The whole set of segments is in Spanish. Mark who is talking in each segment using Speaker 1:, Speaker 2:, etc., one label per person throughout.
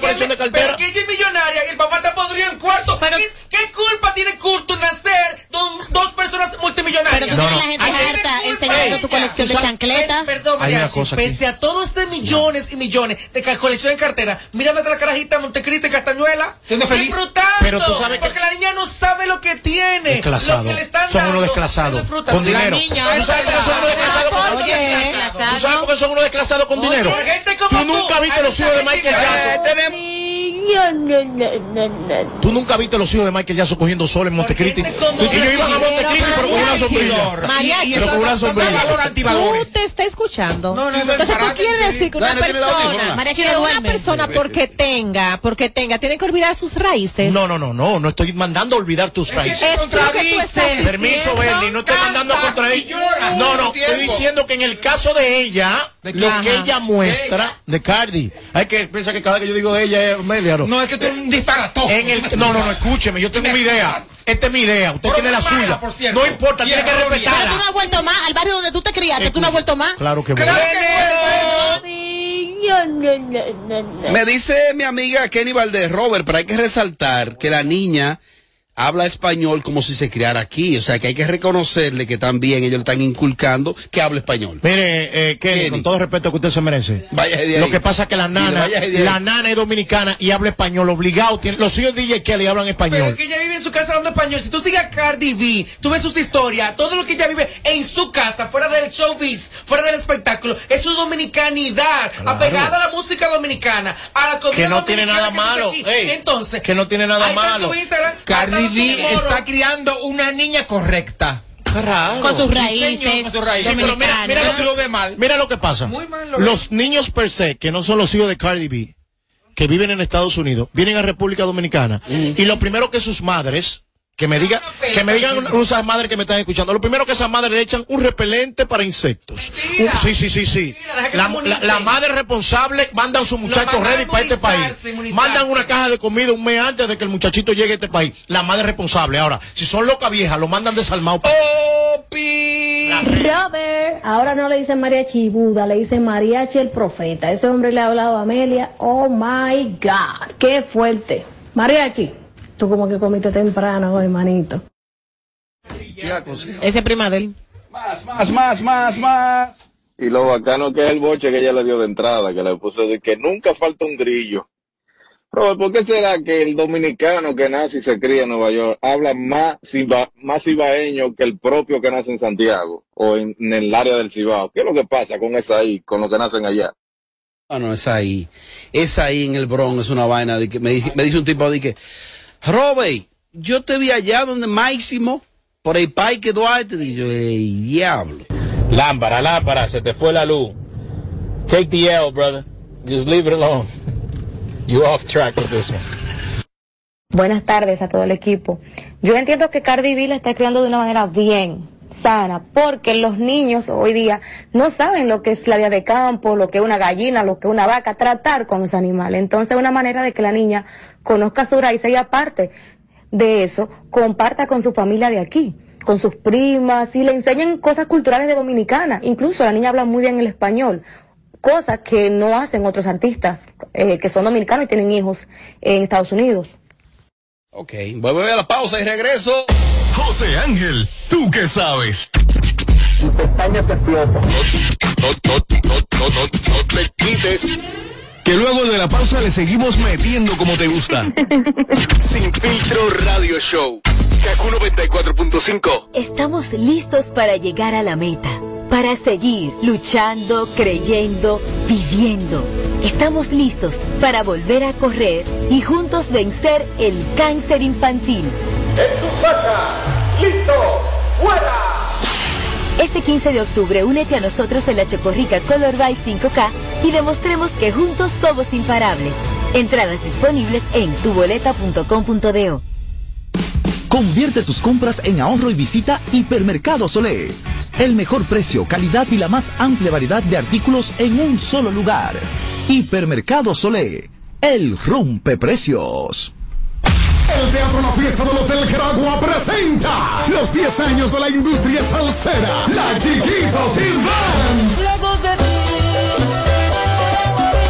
Speaker 1: colección de carteras.
Speaker 2: Pero que ella es millonaria el
Speaker 3: tu colección de chancletas.
Speaker 2: Perdón,
Speaker 1: Hay una
Speaker 2: Mariachi,
Speaker 1: cosa aquí.
Speaker 2: pese a todo este millones y millones de colección de cartera, mirando a la carajita Montecristi y Castañuela,
Speaker 4: Siendo feliz.
Speaker 2: disfrutando.
Speaker 1: Pero tú sabes que-
Speaker 2: porque la niña no sabe lo que tiene.
Speaker 1: Desclasado.
Speaker 2: Lo que le están
Speaker 1: Son unos desclasados. Con dinero. ¿Tú sabes por qué son unos desclasados. ¿Tú sabes por qué son unos desclasados con dinero? Tú nunca viste los hijos de Michael Jackson. Tú nunca viste los hijos de Michael Jackson cogiendo sol en Montecristi. Ellos iban a Montecristi pero con una sombrilla. Pero con una sombrilla.
Speaker 3: Tú te está escuchando.
Speaker 2: No, no, no,
Speaker 3: Entonces tú quieres decir que una persona, que una persona porque tenga, porque tenga, tiene que olvidar sus raíces.
Speaker 1: No, no, no, no, no estoy mandando a olvidar tus raíces.
Speaker 3: Es lo que tú estás diciendo.
Speaker 1: Permiso, Bernie, no estoy mandando a contraer. No, no, estoy diciendo que en el caso de ella, lo que ella muestra de Cardi, hay que pensar que cada vez que yo digo de ella es Amelia, ¿no?
Speaker 4: Es que tú eres un disparatón.
Speaker 1: En el, no, no, no, escúcheme, yo tengo mi idea. Esta es mi idea, usted tiene la suya. No importa, tiene que
Speaker 4: errónea.
Speaker 3: Pero tú no
Speaker 1: respetarla.
Speaker 3: has vuelto más al barrio donde tú te criaste, tú no has vuelto más.
Speaker 1: Claro que
Speaker 4: Claro
Speaker 5: Me dice mi amiga Kenny Valdés, Robert, pero hay que resaltar que la niña habla español como si se criara aquí. O sea, que hay que reconocerle que también ellos le están inculcando que habla español.
Speaker 1: Mire, eh, Kenny,
Speaker 5: Kenny.
Speaker 1: con todo el respeto que usted se merece.
Speaker 5: Vaya de ahí.
Speaker 1: Lo que pasa es que la nana, la nana es dominicana y habla español, obligado. Tiene, los hijos de DJ Kelly hablan
Speaker 2: Pero
Speaker 1: español.
Speaker 2: es que ella vive en su casa hablando español. Si tú sigues a Cardi B, tú ves sus historias, todo lo que ella vive en su casa, fuera del showbiz, fuera del espectáculo, es su dominicanidad, apegada a la música dominicana, a la comida
Speaker 1: Que no tiene nada
Speaker 2: que
Speaker 1: malo, ey,
Speaker 2: Entonces,
Speaker 1: que no tiene nada malo.
Speaker 2: su Instagram,
Speaker 4: Cardi
Speaker 2: moros.
Speaker 4: está criando una niña correcta.
Speaker 3: Con sus
Speaker 4: Sí,
Speaker 3: raíces.
Speaker 4: señor, con sus raíces.
Speaker 1: Sí, pero mira, mira lo que
Speaker 4: lo ve mal.
Speaker 1: Mira lo que pasa.
Speaker 2: Muy mal lo
Speaker 1: los niños per se, que no son los hijos de Cardi B, que viven en Estados Unidos, vienen a República Dominicana, y lo primero que sus madres, que me digan, que me digan esas madres que me están escuchando, lo primero que esas madres le echan un repelente para insectos. Un- sí, sí, sí, sí. La, la- la madre responsable mandan a su muchacho ready para este país. Mandan una caja de comida un mes antes de que el muchachito llegue a este país. La madre responsable. Ahora, si son locas viejas, lo mandan desarmado.
Speaker 6: Robert, ahora no le dicen mariachi Buda, le dicen mariachi el profeta. Ese hombre le ha hablado a Amelia. Oh my God, qué fuerte. Mariachi, tú como que comiste temprano hoy, manito.
Speaker 3: Ese prima de él.
Speaker 5: Más, más, más, más, más.
Speaker 7: Y lo bacano que es el boche que ella le dio de entrada, que le puso de que nunca falta un grillo. Robert, ¿por qué será que el dominicano que nace y se cría en Nueva York habla más, ciba- más cibaeño que el propio que nace en Santiago o en, en el área del Cibao? ¿Qué es lo que pasa con esa ahí, con los que nacen allá?
Speaker 5: Ah, no, es ahí. Es ahí en el Bronx, es una vaina de que me, dice- me dice un tipo de que, Robert, yo te vi allá donde Máximo, por el Parque Duarte, y yo, ey, diablo.
Speaker 8: Lámpara, lámpara, se te fue la luz. Take the L, brother. Just leave it alone. You off track with this one.
Speaker 6: Buenas tardes a todo el equipo. Yo entiendo que Cardi B la está creando de una manera bien sana, porque los niños hoy día no saben lo que es la vida de campo, lo que es una gallina, lo que es una vaca, tratar con los animales. Entonces, una manera de que la niña conozca su raíz y aparte de eso, comparta con su familia de aquí, con sus primas y le enseñen cosas culturales de dominicana. Incluso la niña habla muy bien el español, cosas que no hacen otros artistas eh, que son dominicanos y tienen hijos en Estados Unidos.
Speaker 5: Ok, voy a la pausa y regreso.
Speaker 9: José Ángel, ¿tú qué sabes? No, no, no, no, no, no te quites. Que luego de la pausa le seguimos metiendo como te gusta. Sin filtro radio show. Kaku 94.5.
Speaker 10: Estamos listos para llegar a la meta, para seguir luchando, creyendo, viviendo. Estamos listos para volver a correr y juntos vencer el cáncer infantil.
Speaker 9: En sus marcas, listos, fuera.
Speaker 10: Este 15 de octubre únete a nosotros en la Chocorrica Color Vibe 5K y demostremos que juntos somos imparables. Entradas disponibles en tuboleta.com.do.
Speaker 11: Convierte tus compras en ahorro y visita Hipermercado Solé. El mejor precio, calidad y la más amplia variedad de artículos en un solo lugar. Hipermercado Solé. El rompe precios.
Speaker 9: El Teatro La Fiesta del Hotel Geragua presenta los 10 años de la industria salsera. La Chiquito Team Band.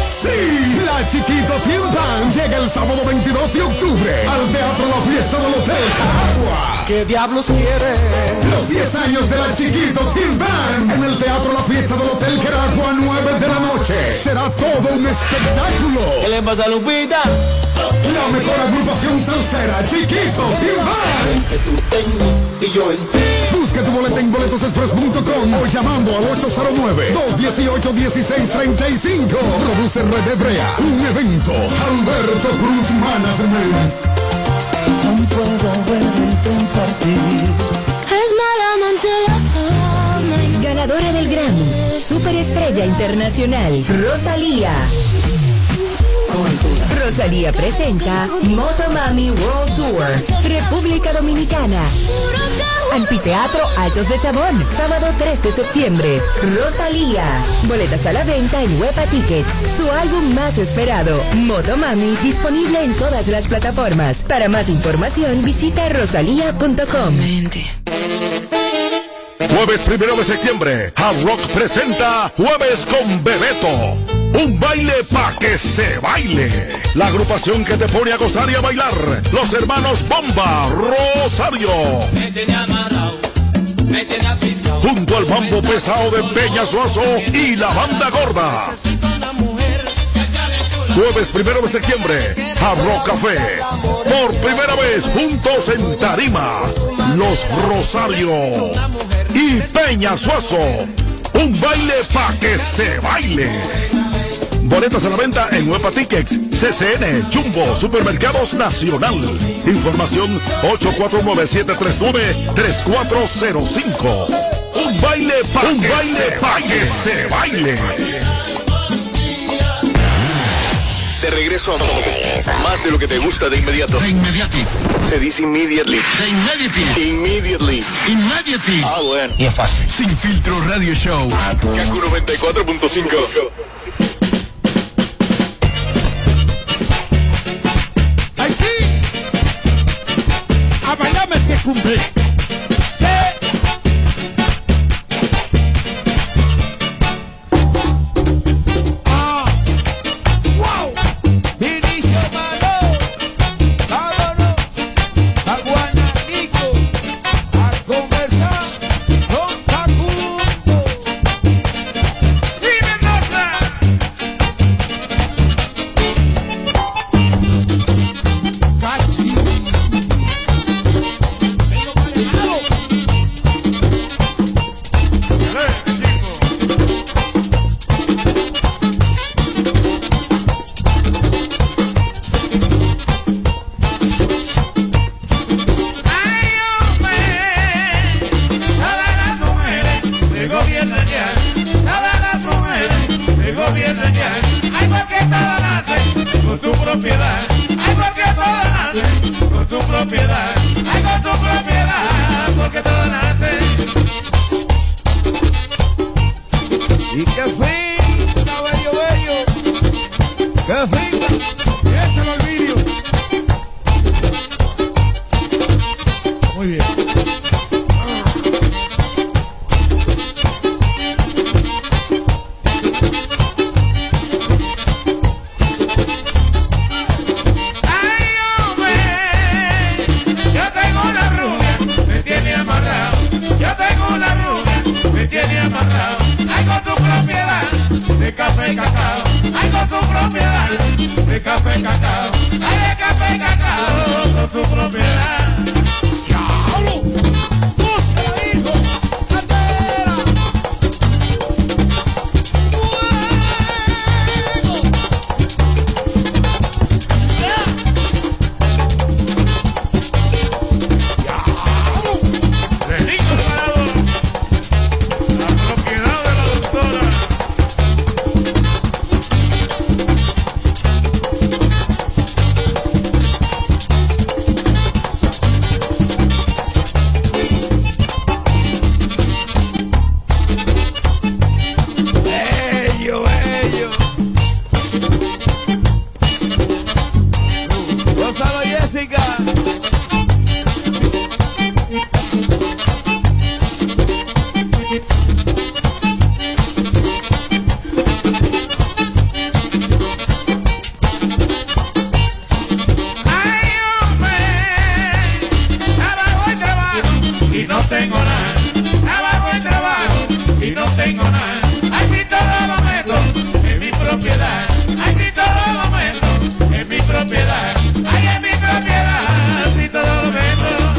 Speaker 9: Sí, la Chiquito Team llega el sábado 22 de octubre al Teatro La Fiesta del Hotel Caragua.
Speaker 1: ¿Qué diablos quiere?
Speaker 9: Los 10 años de la Chiquito Team en el Teatro La Fiesta del Hotel Caragua, 9 de la noche. Será todo un espectáculo.
Speaker 12: ¿Qué le pasa a Lupita?
Speaker 9: La mejor agrupación salsera, Chiquito Team Band.
Speaker 1: Y yo en ti.
Speaker 9: Busca tu boleta en boletosexpress.com o llamando al 809-218-1635. Produce Red Hebrea. Un evento. Alberto Cruz Management.
Speaker 13: No puedo ver el tren partir. Es mala amante la fama y no-
Speaker 10: Ganadora del Grammy, Superestrella Internacional, Rosalía. Rosalía presenta Motomami World Tour, República Dominicana. Anfiteatro Altos de Chabón, sábado 3 de septiembre. Rosalía. Boletas a la venta en Huepa Tickets. Su álbum más esperado, Motomami, disponible en todas las plataformas. Para más información, visita rosalía.com.
Speaker 14: Jueves primero de septiembre, Hard Rock presenta Jueves con Bebeto. Un baile pa' que se baile. La agrupación que te pone a gozar y a bailar. Los hermanos Bomba, Rosario. Junto al mambo pesado de Peña Suazo y la banda gorda. Jueves primero de septiembre, Hard Rock Café. Por primera vez juntos en Tarima. Los Rosario y Peña Suazo. Un baile pa' que se baile. Boletas a la venta en Huepa Tickets, CCN, Jumbo, Supermercados Nacional. Información 849-739-3405. Un baile pa' Un baile pa' que se baile.
Speaker 15: De regreso a más de lo que te gusta de inmediato. De inmediati. Se dice immediately. De immediately. Immediately. Immediately. Ah, bueno.
Speaker 14: Y es fácil. Sin filtro radio show.
Speaker 15: Kaku 94.5.
Speaker 16: cumprir gobiernan ya. Todas las mujeres se gobiernan ya. Ay, porque todas nacen con su propiedad. Ay, porque todas nacen con su propiedad. Ay, con su propiedad. Porque todas nacen. Y qué finca, bello, bello. Qué finca.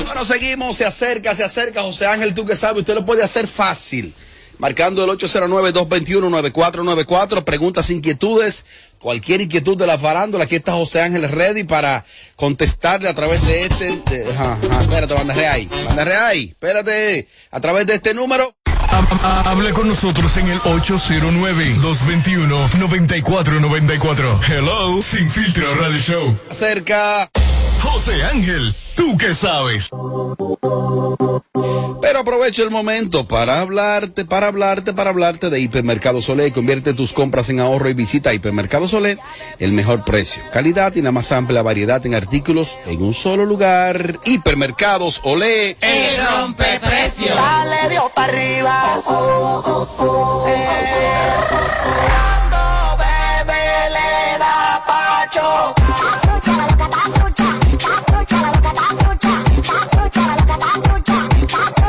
Speaker 5: Bueno, seguimos, se acerca, se acerca, José Ángel, tú que sabes, usted lo puede hacer fácil. Marcando el 809-221-9494, preguntas, inquietudes, cualquier inquietud de la farándula, aquí está José Ángel ready para contestarle a través de este, de, ajá, ajá, espérate, banda ahí, banda ahí, espérate, a través de este número.
Speaker 9: Hable con nosotros en el 809-221-9494. Hello, Sin Filtro Radio Show.
Speaker 5: Acerca.
Speaker 9: José Ángel, ¿tú qué sabes?
Speaker 5: Pero aprovecho el momento para hablarte, para hablarte, para hablarte de Hipermercado Solé. Convierte tus compras en ahorro y visita a Hipermercado Solé, el mejor precio, calidad y la más amplia variedad en artículos en un solo lugar. Hipermercados Olé.
Speaker 16: El rompe precio.
Speaker 17: Dale Dios para arriba. Cuando bebe le da pacho.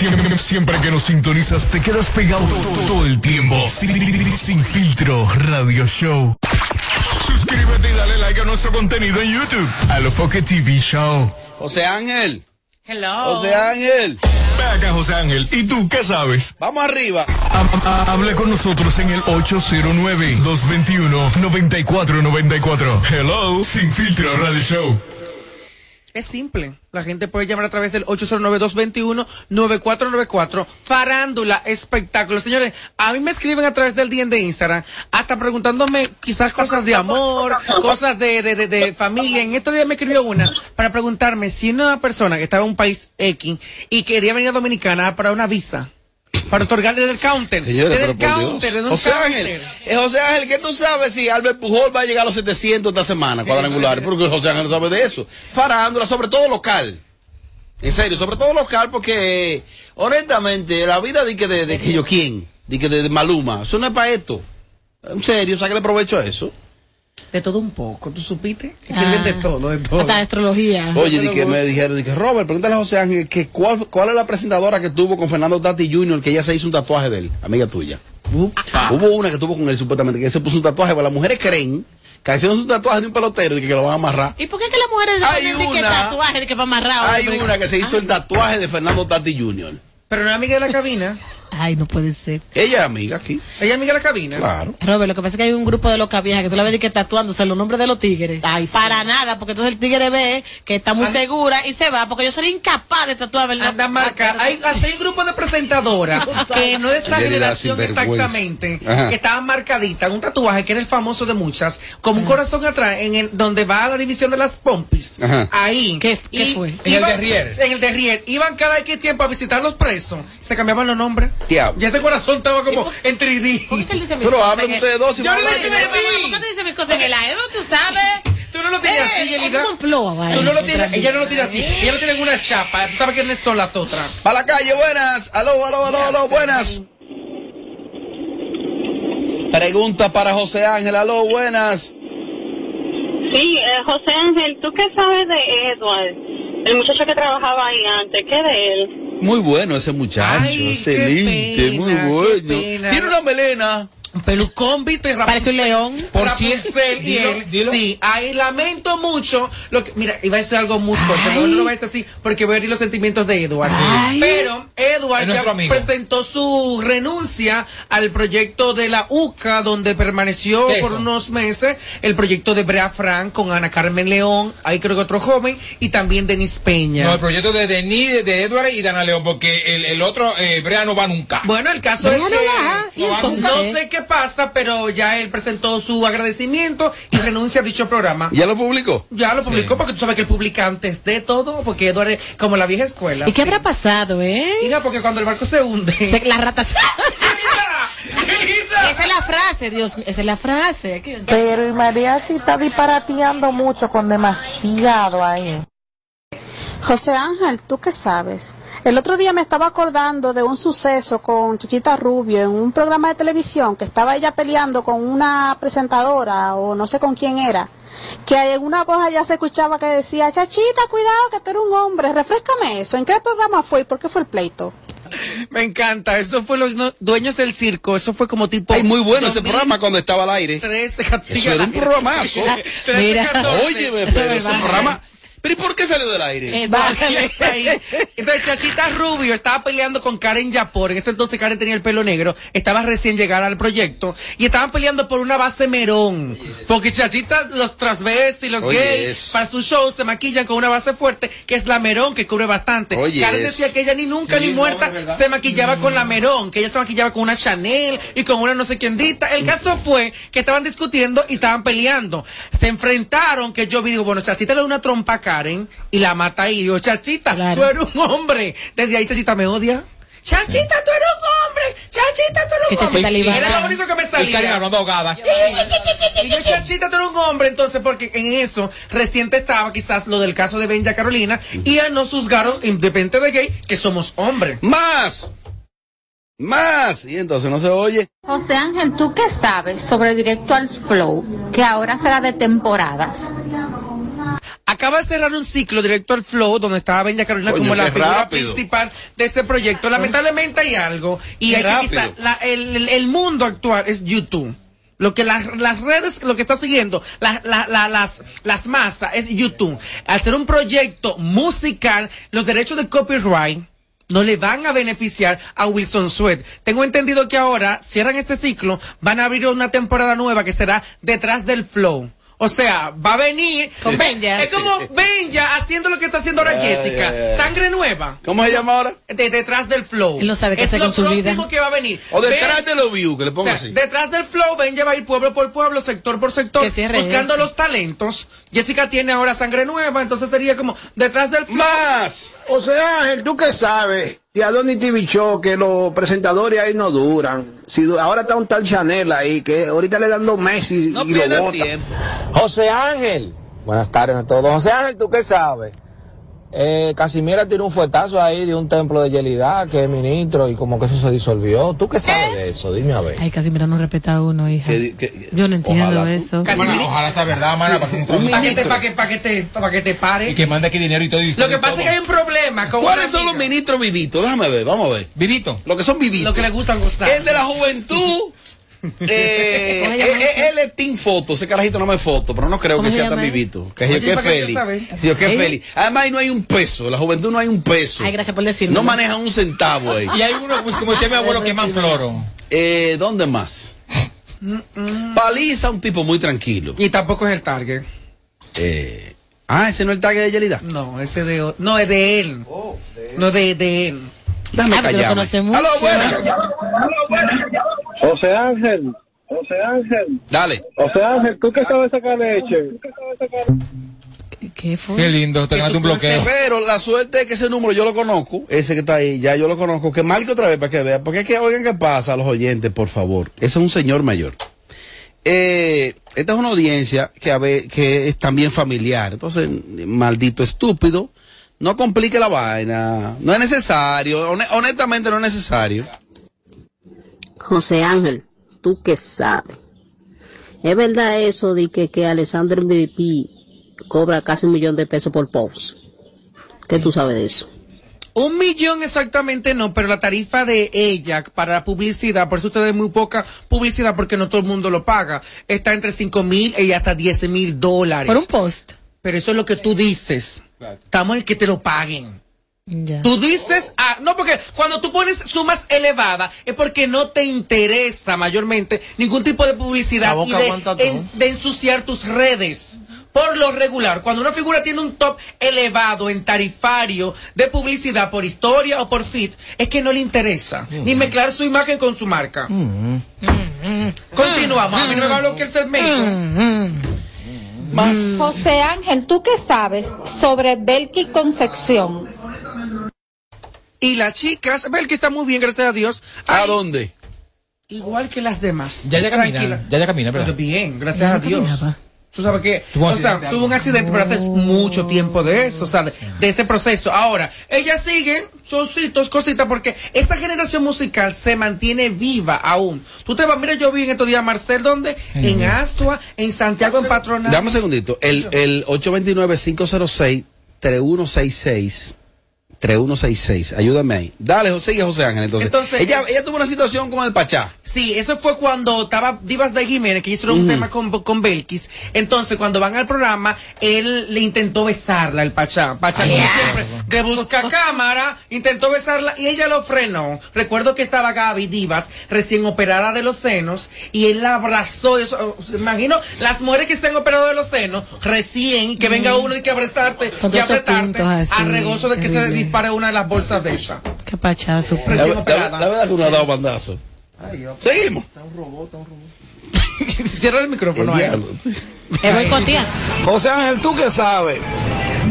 Speaker 9: Siempre, siempre que nos sintonizas te quedas pegado todo el tiempo. Sin, sin filtro Radio Show. Suscríbete y dale like a nuestro contenido en YouTube. A lo Pocket TV Show.
Speaker 5: José Ángel.
Speaker 2: Hello.
Speaker 5: José Ángel.
Speaker 9: Ve acá, José Ángel. ¿Y tú qué sabes?
Speaker 5: Vamos arriba.
Speaker 9: Hable con nosotros en el 809-221-9494. Hello, Sin Filtro Radio Show.
Speaker 2: Es simple. La gente puede llamar a través del 809-221-9494. Farándula, espectáculo. Señores, a mí me escriben a través del DM de Instagram, hasta preguntándome quizás cosas de amor, cosas de, de, de, de familia. En estos días me escribió una para preguntarme si una persona que estaba en un país X y quería venir a Dominicana para una visa. Para otorgarle desde el counter.
Speaker 5: Señores,
Speaker 2: desde
Speaker 5: pero
Speaker 2: el
Speaker 5: por
Speaker 2: counter, un
Speaker 5: José
Speaker 2: counter.
Speaker 5: Ángel, eh, José Ángel, ¿qué tú sabes si Albert Pujol va a llegar a los 700 esta semana cuadrangulares? Porque José Ángel no sabe de eso. Farándula, sobre todo local. En serio, sobre todo local, porque honestamente, la vida de que de, de que yo quién, de que de, de Maluma, eso no es para esto. En serio, sáquele provecho a eso.
Speaker 2: De todo un poco, ¿tú supiste? Escriben de todo, de todo.
Speaker 3: Hasta astrología.
Speaker 5: Oye, di que me dijeron, di que Robert, pregúntale a José Ángel que cuál, cuál es la presentadora que tuvo con Fernando Tati Jr. que ella se hizo un tatuaje de él, amiga tuya. Hubo una que tuvo con él supuestamente que se puso un tatuaje, pero las mujeres creen que hicieron un tatuaje de un pelotero y que, que lo van a amarrar.
Speaker 3: ¿Y por qué que las mujeres
Speaker 5: Hay
Speaker 3: ponen que
Speaker 5: una-
Speaker 3: tatuaje de que para amarrado?
Speaker 5: Hay una que se hizo el tatuaje de Fernando Tati Jr.
Speaker 2: Pero no es amiga de la cabina.
Speaker 3: Ay, no puede ser.
Speaker 5: Ella es amiga aquí.
Speaker 2: Ella es amiga de la cabina.
Speaker 5: Claro.
Speaker 3: Robert, lo que pasa es que hay un grupo de locas viejas que tú la ves de que tatuándose los nombres de los tigres. Para nada, porque entonces el tigre ve que está muy segura y se va, porque yo sería incapaz de tatuarme el
Speaker 2: Anda marca. Hay, hay un grupo de presentadoras que no de esta generación exactamente,
Speaker 5: Ajá.
Speaker 2: que estaban marcaditas, un tatuaje que era el famoso de muchas, como un corazón atrás, en el, donde va la división de las pompis.
Speaker 5: Ajá.
Speaker 2: Ahí.
Speaker 3: ¿Qué, qué
Speaker 2: Y
Speaker 3: fue?
Speaker 2: iban-
Speaker 4: En el derrier.
Speaker 2: En el derrier. Iban cada X tiempo a visitar los presos. Se cambiaban los nombres.
Speaker 5: Diablo.
Speaker 2: Y ese corazón estaba como en 3D.
Speaker 3: ¿Por qué él dice mis
Speaker 5: Pero
Speaker 3: cosas el-
Speaker 5: ustedes dos y
Speaker 2: Yo no le dije
Speaker 3: ¿Por qué tú dices mis cosas en el aire? ¿No tú sabes?
Speaker 2: Tú no lo tienes así,
Speaker 3: Eh, es
Speaker 2: Yelida.
Speaker 3: como un ploa, vaya.
Speaker 2: Tú no lo tienes, ella no lo tiene así. Ella lo tiene en una chapa. Tú sabes quiénes son las otras.
Speaker 5: Para la calle, buenas. Aló, aló, aló, aló, buenas. Pregunta para José Ángel, aló, buenas.
Speaker 18: Sí, eh, José Ángel, ¿tú qué sabes de Edward? El muchacho que trabajaba ahí antes, ¿qué de él?
Speaker 5: Muy bueno ese muchacho,
Speaker 2: Ay,
Speaker 5: excelente,
Speaker 2: pena,
Speaker 5: muy bueno. Tiene una melena.
Speaker 2: Pelucón, viste,
Speaker 3: Parece un león.
Speaker 2: Por si y
Speaker 4: dilo,
Speaker 2: él. Sí, ahí lamento mucho. Lo que, mira, iba a decir algo muy fuerte, pero no lo voy a decir así porque voy a herir los sentimientos de Edward. Pero Edward
Speaker 4: Es
Speaker 2: ya presentó su renuncia al proyecto de la UCA, donde permaneció
Speaker 4: ¿Qué es
Speaker 2: por unos meses el proyecto de Brea Frank con Ana Carmen León, ahí creo que otro joven, y también Denis Peña.
Speaker 4: No, el proyecto de Denis, de Edward y Dana León, porque el, el otro, eh, Brea no va nunca.
Speaker 2: Bueno, el caso es
Speaker 3: no va,
Speaker 2: que
Speaker 3: ¿y
Speaker 2: no,
Speaker 3: entonces?
Speaker 2: sé qué pasa, pero ya él presentó su agradecimiento y renuncia a dicho programa.
Speaker 5: ¿Ya lo publicó?
Speaker 2: Ya lo publicó porque tú sabes que él publica antes de todo, porque Eduardo es como la vieja escuela.
Speaker 3: ¿Y qué habrá pasado, eh?
Speaker 2: Hija, porque cuando el barco se hunde.
Speaker 3: Se- las ratas. esa es la frase, Dios mío, esa es la frase.
Speaker 19: Pero el mariachi está disparateando mucho con demasiado ahí.
Speaker 20: José Ángel, ¿tú qué sabes? El otro día me estaba acordando de un suceso con Chichita Rubio en un programa de televisión que estaba ella peleando con una presentadora o no sé con quién era. Que en una voz allá se escuchaba que decía, Chachita, cuidado que tú eres un hombre, refrescame eso. ¿En qué programa fue y por qué fue el pleito?
Speaker 2: Me encanta, eso fue los no- dueños del circo, eso fue como tipo...
Speaker 5: Ay, muy bueno ese programa cuando estaba al aire.
Speaker 2: 13,
Speaker 5: Eso era un programazo.
Speaker 2: Mira.
Speaker 5: Óyeme, pero ese programa. ¿Pero y por qué salió del aire?
Speaker 2: Eh, todavía está ahí. Entonces Chachita Rubio estaba peleando con Karen Yapor, en ese entonces Karen tenía el pelo negro, estaba recién llegada al proyecto, y estaban peleando por una base merón, porque Chachita, los transvestis y los
Speaker 5: Oye,
Speaker 2: gays, para sus shows se maquillan con una base fuerte, que es la merón, que cubre bastante.
Speaker 5: Oye,
Speaker 2: Karen
Speaker 5: eso.
Speaker 2: decía que ella ni nunca ni muerta se maquillaba con la merón, que ella se maquillaba con una Chanel y con una no sé quién dita. El caso fue que estaban discutiendo y estaban peleando. Se enfrentaron, que yo vi, digo, bueno, Chachita le da una trompa a Karen y la mata ahí. Digo, Chachita, tú eres un hombre. Desde ahí Chachita me odia. Chachita, tú eres un hombre. Chachita, tú eres un hombre.
Speaker 3: A
Speaker 2: Era lo único que me
Speaker 4: Y Karen
Speaker 2: salía.
Speaker 4: hablando ahogada.
Speaker 2: Y yo, Chachita, tú eres un hombre, entonces, porque en eso reciente estaba quizás lo del caso de Benja Carolina y a nos juzgaron, independiente de gay, que somos hombres.
Speaker 5: ¡Más! ¡Más! Y entonces no se oye.
Speaker 21: José Ángel, ¿tú qué sabes sobre Directo al Flow, que ahora será de temporadas?
Speaker 2: Acaba de cerrar un ciclo directo al Flow, donde estaba Benja Carolina
Speaker 5: Coño,
Speaker 2: como la figura
Speaker 5: rápido.
Speaker 2: principal de ese proyecto. Lamentablemente hay algo, y
Speaker 5: Qué
Speaker 2: hay que quizá- la- el, el- el mundo actual es YouTube. Lo que las, las redes, lo que está siguiendo, la- la- la- las, las masas es YouTube. Al ser un proyecto musical, los derechos de copyright no le van a beneficiar a Wilson Sweat. Tengo entendido que ahora cierran este ciclo, van a abrir una temporada nueva que será Detrás del Flow. O sea, va a venir
Speaker 3: Con Benja.
Speaker 2: Es como Benja haciendo lo que está haciendo ahora
Speaker 5: Ya,
Speaker 2: Jessica.
Speaker 5: ya, ya.
Speaker 2: Sangre nueva.
Speaker 5: ¿Cómo se llama ahora?
Speaker 2: De, detrás del flow.
Speaker 3: Él no sabe qué
Speaker 2: es
Speaker 3: hacer
Speaker 2: lo
Speaker 3: con su vida.
Speaker 2: próximo que va a venir.
Speaker 5: O detrás de los views, que le
Speaker 2: o
Speaker 5: pongo
Speaker 2: sea,
Speaker 5: así.
Speaker 2: detrás del flow, Benja va a ir pueblo por pueblo, sector por sector,
Speaker 3: Que cierre
Speaker 2: buscando los talentos. Jessica tiene ahora sangre nueva, entonces sería como detrás del flow.
Speaker 5: ¡Más!
Speaker 22: O sea, Ángel, ¿tú qué sabes? De Adonis TV Show, que los presentadores ahí no duran. Si ahora está un tal Chanel ahí, que ahorita le dan dos meses y,
Speaker 5: No
Speaker 22: y lo
Speaker 5: pierdan
Speaker 22: bota.
Speaker 5: tiempo.
Speaker 23: José Ángel. Buenas tardes a todos. José Ángel, ¿tú qué sabes? Eh, Casimira tiró un fuetazo ahí de un templo de Yelidá, que es ministro, y como que eso se disolvió. ¿Tú qué sabes de eso? Dime a ver.
Speaker 3: Ay, casi mira, no respeta a uno, hija. Yo no entiendo
Speaker 5: Ojalá tú-
Speaker 3: eso.
Speaker 2: Casi
Speaker 4: Bueno,
Speaker 2: mira-
Speaker 4: ojalá sea verdad, mana, para que un
Speaker 2: Para que, te,
Speaker 4: ministro.
Speaker 2: pa' que, pa' que te, pa' que te pare.
Speaker 4: Y que mande aquí dinero y todo. y
Speaker 2: Lo que
Speaker 4: todo.
Speaker 2: pasa es que hay un problema con
Speaker 5: ¿Cuáles son los ministros vivitos? Déjame ver, vamos a ver.
Speaker 4: Vivito.
Speaker 5: Lo que son vivitos.
Speaker 2: Lo que le gusta gustar.
Speaker 5: El de la juventud. eh,
Speaker 3: ¿Cómo se
Speaker 5: eh, eh, él es Team Foto, ese carajito no me foto, pero no creo
Speaker 3: ¿Cómo
Speaker 5: que
Speaker 3: se
Speaker 5: sea tan
Speaker 3: él?
Speaker 5: vivito. Que yo que es
Speaker 2: ¿para qué
Speaker 5: feliz. yo que es feliz. Además ahí no hay un peso, la juventud no hay un peso.
Speaker 3: Ay, gracias por decirlo.
Speaker 5: No manejan un centavo ahí.
Speaker 4: Y hay uno, pues, como decía mi abuelo, que man floro.
Speaker 5: Eh, ¿Dónde más? Paliza, un tipo muy tranquilo.
Speaker 2: Y tampoco es el target.
Speaker 5: Eh, ah, ese no es el tag de Yelida.
Speaker 2: No, ese de no es de él. No de, de él.
Speaker 5: Déjame
Speaker 3: Ah, conoce mucho.
Speaker 5: Aló, buenas.
Speaker 22: José Ángel, José Ángel,
Speaker 5: Dale.
Speaker 22: José Ángel, ¿tú qué sabes sacar leche?
Speaker 3: ¿Qué fue?
Speaker 4: Qué lindo, te ganaste un bloqueo.
Speaker 5: Pero la suerte es que ese número yo lo conozco, ese que está ahí, ya yo lo conozco, que marque otra vez para que vea, porque es que oigan qué pasa a los oyentes, por favor. Ese es un señor mayor. Eh, esta es una audiencia que, a ver, que es también familiar, entonces, maldito estúpido, no complique la vaina, no es necesario, hone- honestamente no es necesario.
Speaker 24: José Ángel, ¿tú qué sabes? ¿Es verdad eso de que, que Alexander MVP cobra casi un millón de pesos por post? ¿Qué tú sabes de eso?
Speaker 2: Un millón exactamente no, pero la tarifa de ella para la publicidad, por eso ustedes muy poca publicidad porque no todo el mundo lo paga, está entre cinco mil y hasta 10 mil dólares.
Speaker 3: Por un post.
Speaker 2: Pero eso es lo que tú dices. Estamos en que te lo paguen.
Speaker 3: Ya.
Speaker 2: Tú dices, ah, no, porque cuando tú pones sumas elevadas es porque no te interesa mayormente ningún tipo de publicidad y de, en- ensuciar tus redes. Por lo regular, cuando una figura tiene un top elevado en tarifario de publicidad por historia o por feed, es que no le interesa ni mezclar su imagen con su marca. Continuamos, a mí no me va a bloquear el segmento.
Speaker 5: Más.
Speaker 21: José Ángel, ¿tú qué sabes sobre Belki Concepción?
Speaker 2: Y las chicas, ven que está muy bien, gracias a Dios.
Speaker 5: ¿A
Speaker 2: Ay,
Speaker 5: dónde?
Speaker 2: igual que las demás.
Speaker 4: Ya ya camina,
Speaker 2: Tranquila.
Speaker 4: ya ya camina, ¿verdad?
Speaker 2: Pero bien, gracias a Dios.
Speaker 3: caminaba.
Speaker 2: Tú sabes que,
Speaker 4: Tuvo un
Speaker 2: o sea,
Speaker 4: accidente.
Speaker 2: tuvo un accidente, pero hace mucho tiempo de eso, o sea, de, de ese proceso. Ahora, ella sigue, sositos, cositas, porque esa generación musical se mantiene viva aún. Tú te vas, mira, yo vi en estos días Marcel, ¿dónde? En Astua, en Santiago, en Patronato.
Speaker 5: Dame un segundito. El, el 829-506-3166. 3166. Ayúdame ahí. Dale, José y José Ángel. Entonces,
Speaker 2: Entonces,
Speaker 5: ella,
Speaker 2: eh,
Speaker 5: ella tuvo una situación con el Pachá.
Speaker 2: Sí, eso fue cuando estaba Divas de Jiménez, que hicieron un tema con, con Belkis. Entonces, cuando van al programa, él le intentó besarla, el Pachá. Pachá, siempre, de busca cámara, intentó besarla y ella lo frenó. Recuerdo que estaba Gaby Divas, recién operada de los senos, y él la abrazó. Eso, me imagino las mujeres que estén operadas de los senos, recién, y que venga uno y que abrazarte
Speaker 3: Con
Speaker 2: y apretarte, a regozo de que se dispare una de las bolsas de esa.
Speaker 3: Qué pachazo.
Speaker 5: La, la- la verdad que uno ha dado bandazo. Seguimos.
Speaker 2: Cierra el micrófono ahí.
Speaker 3: Es boicotía.
Speaker 23: José Ángel, ¿tú qué sabes?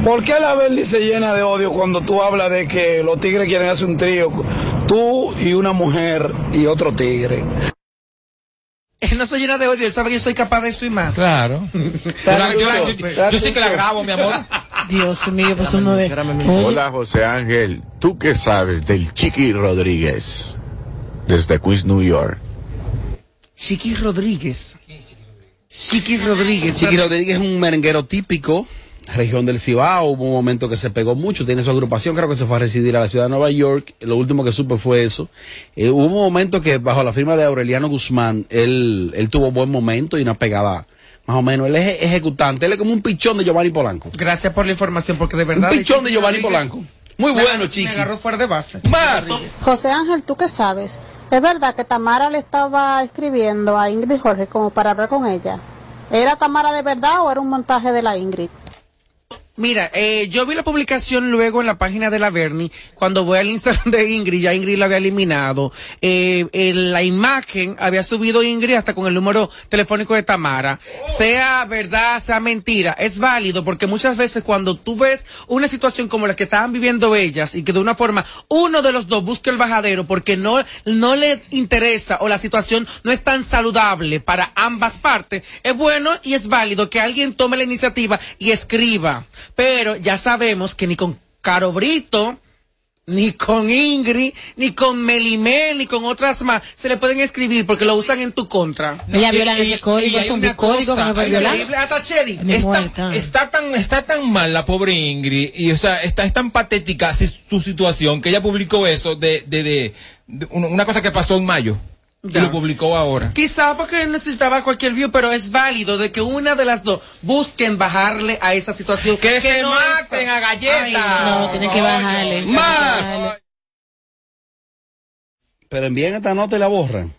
Speaker 23: ¿Por qué la Berli se llena de odio cuando tú hablas de que los tigres quieren hacer un trío? Tú y una mujer y otro tigre.
Speaker 2: Él no se llena de odio, él sabe que yo soy capaz de eso y más.
Speaker 4: Claro. Yo, yo- yo sí que la grabo, mi amor.
Speaker 3: Dios mío, pues uno de.
Speaker 25: Hola José Ángel, ¿tú qué sabes del Chiqui Rodríguez? Desde Queens, New York.
Speaker 2: Chiqui Rodríguez. Chiqui Rodríguez.
Speaker 5: Chiqui Rodríguez es un merenguero típico, región del Cibao. Hubo un momento que se pegó mucho, tiene su agrupación, creo que se fue a residir a la ciudad de Nueva York. Lo último que supe fue eso. Eh, hubo un momento que, bajo la firma de Aureliano Guzmán, él, él tuvo buen momento y una pegada. Más o menos, él es ejecutante, él es como un pichón de Giovanni Polanco.
Speaker 2: Gracias por la información, porque de verdad.
Speaker 5: Un pichón de Giovanni
Speaker 2: Rodríguez
Speaker 5: Polanco. Muy
Speaker 2: me-
Speaker 5: bueno, Chiqui.
Speaker 2: Me agarró fuera de base.
Speaker 5: Más.
Speaker 20: José Ángel, ¿tú qué sabes? ¿Es verdad que Tamara le estaba escribiendo a Ingrid Jorge como para hablar con ella? ¿Era Tamara de verdad o era un montaje de la Ingrid?
Speaker 2: Mira, eh, yo vi la publicación luego en la página de la Bernie, cuando voy al Instagram de Ingrid, ya Ingrid la había eliminado. Eh, en la imagen había subido Ingrid hasta con el número telefónico de Tamara. Sea verdad, sea mentira, es válido porque muchas veces cuando tú ves una situación como la que estaban viviendo ellas y que de una forma uno de los dos busca el bajadero porque no, no le interesa o la situación no es tan saludable para ambas partes, es bueno y es válido que alguien tome la iniciativa y escriba. Pero ya sabemos que ni con Caro Brito, ni con Ingrid, ni con Melimel, ni con otras más, se le pueden escribir porque lo usan en tu contra.
Speaker 3: Ella viola ese código,
Speaker 4: y hay
Speaker 3: es un código que no puede violar.
Speaker 2: Hasta Chedi.
Speaker 4: Está, está tan está tan mal la pobre Ingrid y o sea está es tan patética su situación que ella publicó eso de de, de, una cosa que pasó en mayo y lo publicó ahora
Speaker 2: Quizá porque necesitaba cualquier view, pero es válido de que una de las dos busquen bajarle a esa situación.
Speaker 4: que, se
Speaker 2: no
Speaker 4: maten
Speaker 2: es-
Speaker 4: a galletas
Speaker 3: No, tiene que bajarle.
Speaker 5: Más. Pero envíen esta nota y la borran.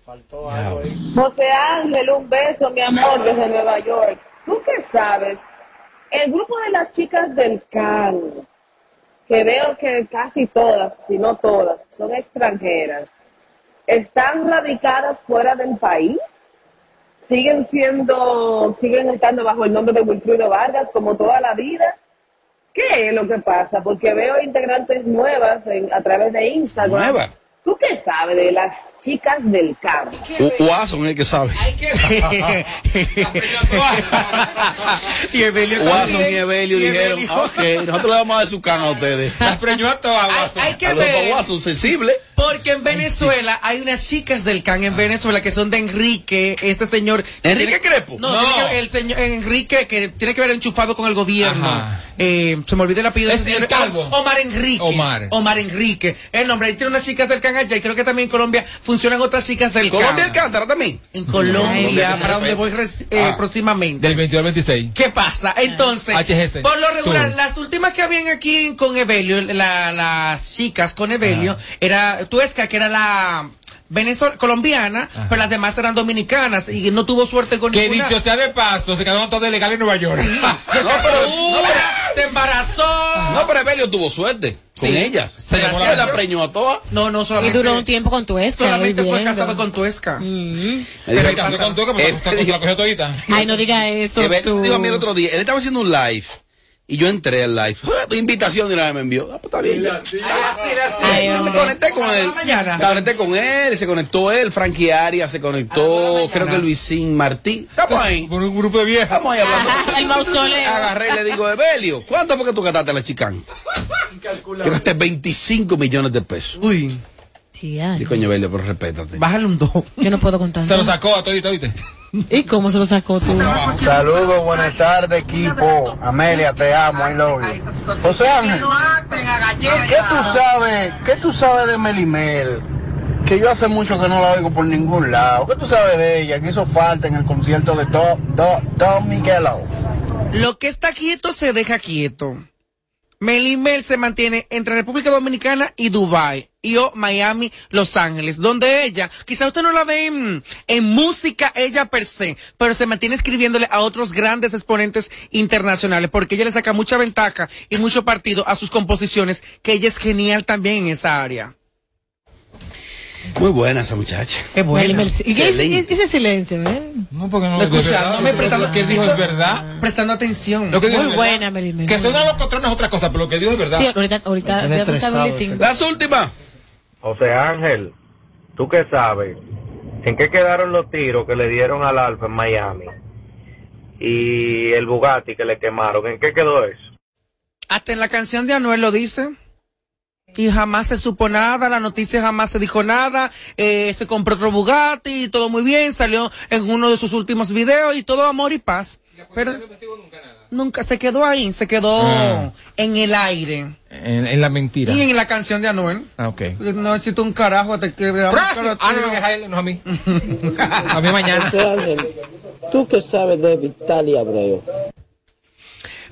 Speaker 26: José Ángel, un beso, mi amor, desde Nueva York. ¿Tú qué sabes? El grupo de las chicas del CAN, que veo que casi todas, si no todas, son extranjeras, están radicadas fuera del país, siguen siendo, siguen estando bajo el nombre de Wilfrido Vargas como toda la vida. ¿Qué es lo que pasa? Porque veo integrantes nuevas en- a través de Instagram. ¿Tú qué sabes de las chicas del campo?
Speaker 5: U- Watson es el que sabe.
Speaker 2: y Evelio
Speaker 5: Watson y Evelio
Speaker 2: Y
Speaker 5: dijeron,
Speaker 2: Evelio.
Speaker 5: "Ah, ok, nosotros le vamos a dar su cano a ustedes.
Speaker 4: las preñó a todas
Speaker 2: Hay,
Speaker 4: Watson.
Speaker 2: hay que
Speaker 5: A los
Speaker 2: ver.
Speaker 5: Watson sensible.
Speaker 2: Porque en Venezuela hay unas chicas del CAN en Venezuela que son de Enrique, este señor.
Speaker 5: ¿Enrique
Speaker 2: tiene-
Speaker 5: Crepo?
Speaker 2: No,
Speaker 4: No.
Speaker 2: tiene que- el señor Enrique que tiene que ver enchufado con el gobierno. Eh, se me olvidó el apellido. de
Speaker 4: Es el
Speaker 2: señor.
Speaker 4: calvo.
Speaker 2: Omar Enrique.
Speaker 4: Omar.
Speaker 2: Omar Enrique. El nombre. Él tiene unas chicas del CAN allá y creo que también en Colombia funcionan otras chicas del
Speaker 5: Colombia
Speaker 2: CAN.
Speaker 5: Alcántara también.
Speaker 2: En Colombia, para donde voy eh,
Speaker 4: Ah.
Speaker 2: próximamente.
Speaker 4: del 22 al 26
Speaker 2: ¿Qué pasa? Entonces,
Speaker 4: HGC.
Speaker 2: por lo regular, las últimas que habían aquí con Evelio, la- las chicas con Evelio, era Tuesca, que era la venezolana, colombiana, pero las demás eran dominicanas y no tuvo suerte con
Speaker 4: que
Speaker 2: ninguna.
Speaker 4: dicho sea de paso se quedaron todos de legal en Nueva York
Speaker 5: No, pero, no,
Speaker 2: se embarazó.
Speaker 5: pero, no, pero Evelio tuvo suerte con
Speaker 2: Sí.
Speaker 5: ellas.
Speaker 2: Se
Speaker 5: Se
Speaker 2: la-
Speaker 5: la preñó a todas.
Speaker 2: No, no
Speaker 3: Y
Speaker 2: solamente.
Speaker 3: duró un tiempo con tu esca.
Speaker 2: Solamente fue casado con Tuesca.
Speaker 5: Me
Speaker 4: se
Speaker 5: dijo-
Speaker 4: me casó con que me
Speaker 5: Eh,
Speaker 4: se la cogió todita
Speaker 3: Ay, no diga eso. Tú.
Speaker 5: dijo a mí el otro día, él estaba haciendo un live Y yo entré al live. Invitación de una vez me envió. Ah, pues está bien.
Speaker 2: Ay,
Speaker 5: me conecté con él. Me conecté con él, se conectó él, Frankie Arias se conectó, creo que Luisín Martín. Estamos ahí.
Speaker 4: Por un grupo de viejos.
Speaker 5: Estamos ahí hablando.
Speaker 3: el mausoleo.
Speaker 5: Agarré y le digo, Evelio, ¿cuánto fue que tú gastaste la chicán? Yo gasté 25 millones de pesos.
Speaker 2: Uy.
Speaker 5: Y coño, Evelio, pero respétate.
Speaker 2: Bájale un 2.
Speaker 3: Yo no puedo contar.
Speaker 4: Se lo sacó a todito, ¿viste?
Speaker 3: ¿Y cómo se lo sacó tú?
Speaker 23: Saludos, buenas tardes, equipo. Amelia, te amo, I love you. José Ángel, ¿qué tú sabes, qué tú sabes de Melimel? Que yo hace mucho que no la oigo por ningún lado. ¿Qué tú sabes de ella? Que hizo falta en el concierto de Tom, Do- Tom Miguelo.
Speaker 2: Lo que está quieto se deja quieto. Melimel se mantiene entre República Dominicana y Dubai y o Miami, Los Ángeles, donde ella, quizá usted no la ve en, en música ella per se, pero se mantiene escribiéndole a otros grandes exponentes internacionales, porque ella le saca mucha ventaja y mucho partido a sus composiciones, que ella es genial también en esa área.
Speaker 5: Muy buena esa muchacha.
Speaker 2: Qué buena.
Speaker 3: ¿Y qué es ese silencio, eh?
Speaker 4: No, porque no verdad,
Speaker 2: escuchándome, prestando,
Speaker 4: lo que dijo es verdad.
Speaker 2: Prestando atención.
Speaker 4: Lo que dijo
Speaker 3: Muy
Speaker 4: es
Speaker 3: buena,
Speaker 4: verdad.
Speaker 3: Melimel.
Speaker 4: Que suena los cotrones es otra cosa, pero lo que dijo es verdad.
Speaker 3: Sí, ahorita, ahorita, ya tú sabes.
Speaker 5: Las últimas.
Speaker 23: José Ángel, ¿tú qué sabes? ¿En qué quedaron los tiros que le dieron al Alfa en Miami? Y el Bugatti que le quemaron, ¿en qué quedó eso?
Speaker 2: Hasta en la canción de Anuel lo dice. Y jamás se supo nada, la noticia jamás se dijo nada, eh, se compró otro Bugatti y todo muy bien, salió en uno de sus últimos videos y todo amor y paz. Pero nunca se quedó ahí, se quedó
Speaker 4: Ah.
Speaker 2: en el aire.
Speaker 4: En, en la mentira.
Speaker 2: Y en la canción de Anuel.
Speaker 4: Ah, ok.
Speaker 2: No necesito un carajo te que.
Speaker 4: Ah, no, es a él, no a mí. a mí mañana.
Speaker 23: ¿tú qué sabes de Vitalia Abreu?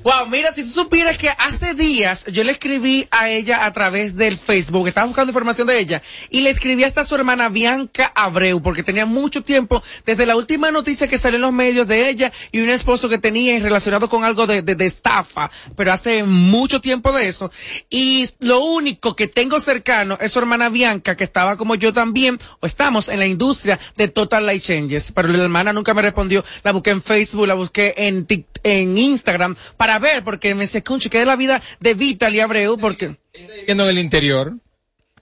Speaker 2: Wow, mira, si tú supieras que hace días yo le escribí a ella a través del Facebook, estaba buscando información de ella, y le escribí hasta a su hermana Bianca Abreu, porque tenía mucho tiempo, desde la última noticia que salió en los medios de ella y un esposo que tenía relacionado con algo de, de, estafa, pero hace mucho tiempo de eso. Y lo único que tengo cercano es su hermana Bianca, que estaba como yo también, o estamos en la industria de Total Life Changes, pero la hermana nunca me respondió, la busqué en Facebook, la busqué en, en Instagram, para ver, porque me decía, concho, ¿qué es la vida de Vitaly Abreu? Porque,
Speaker 4: Viviendo en el interior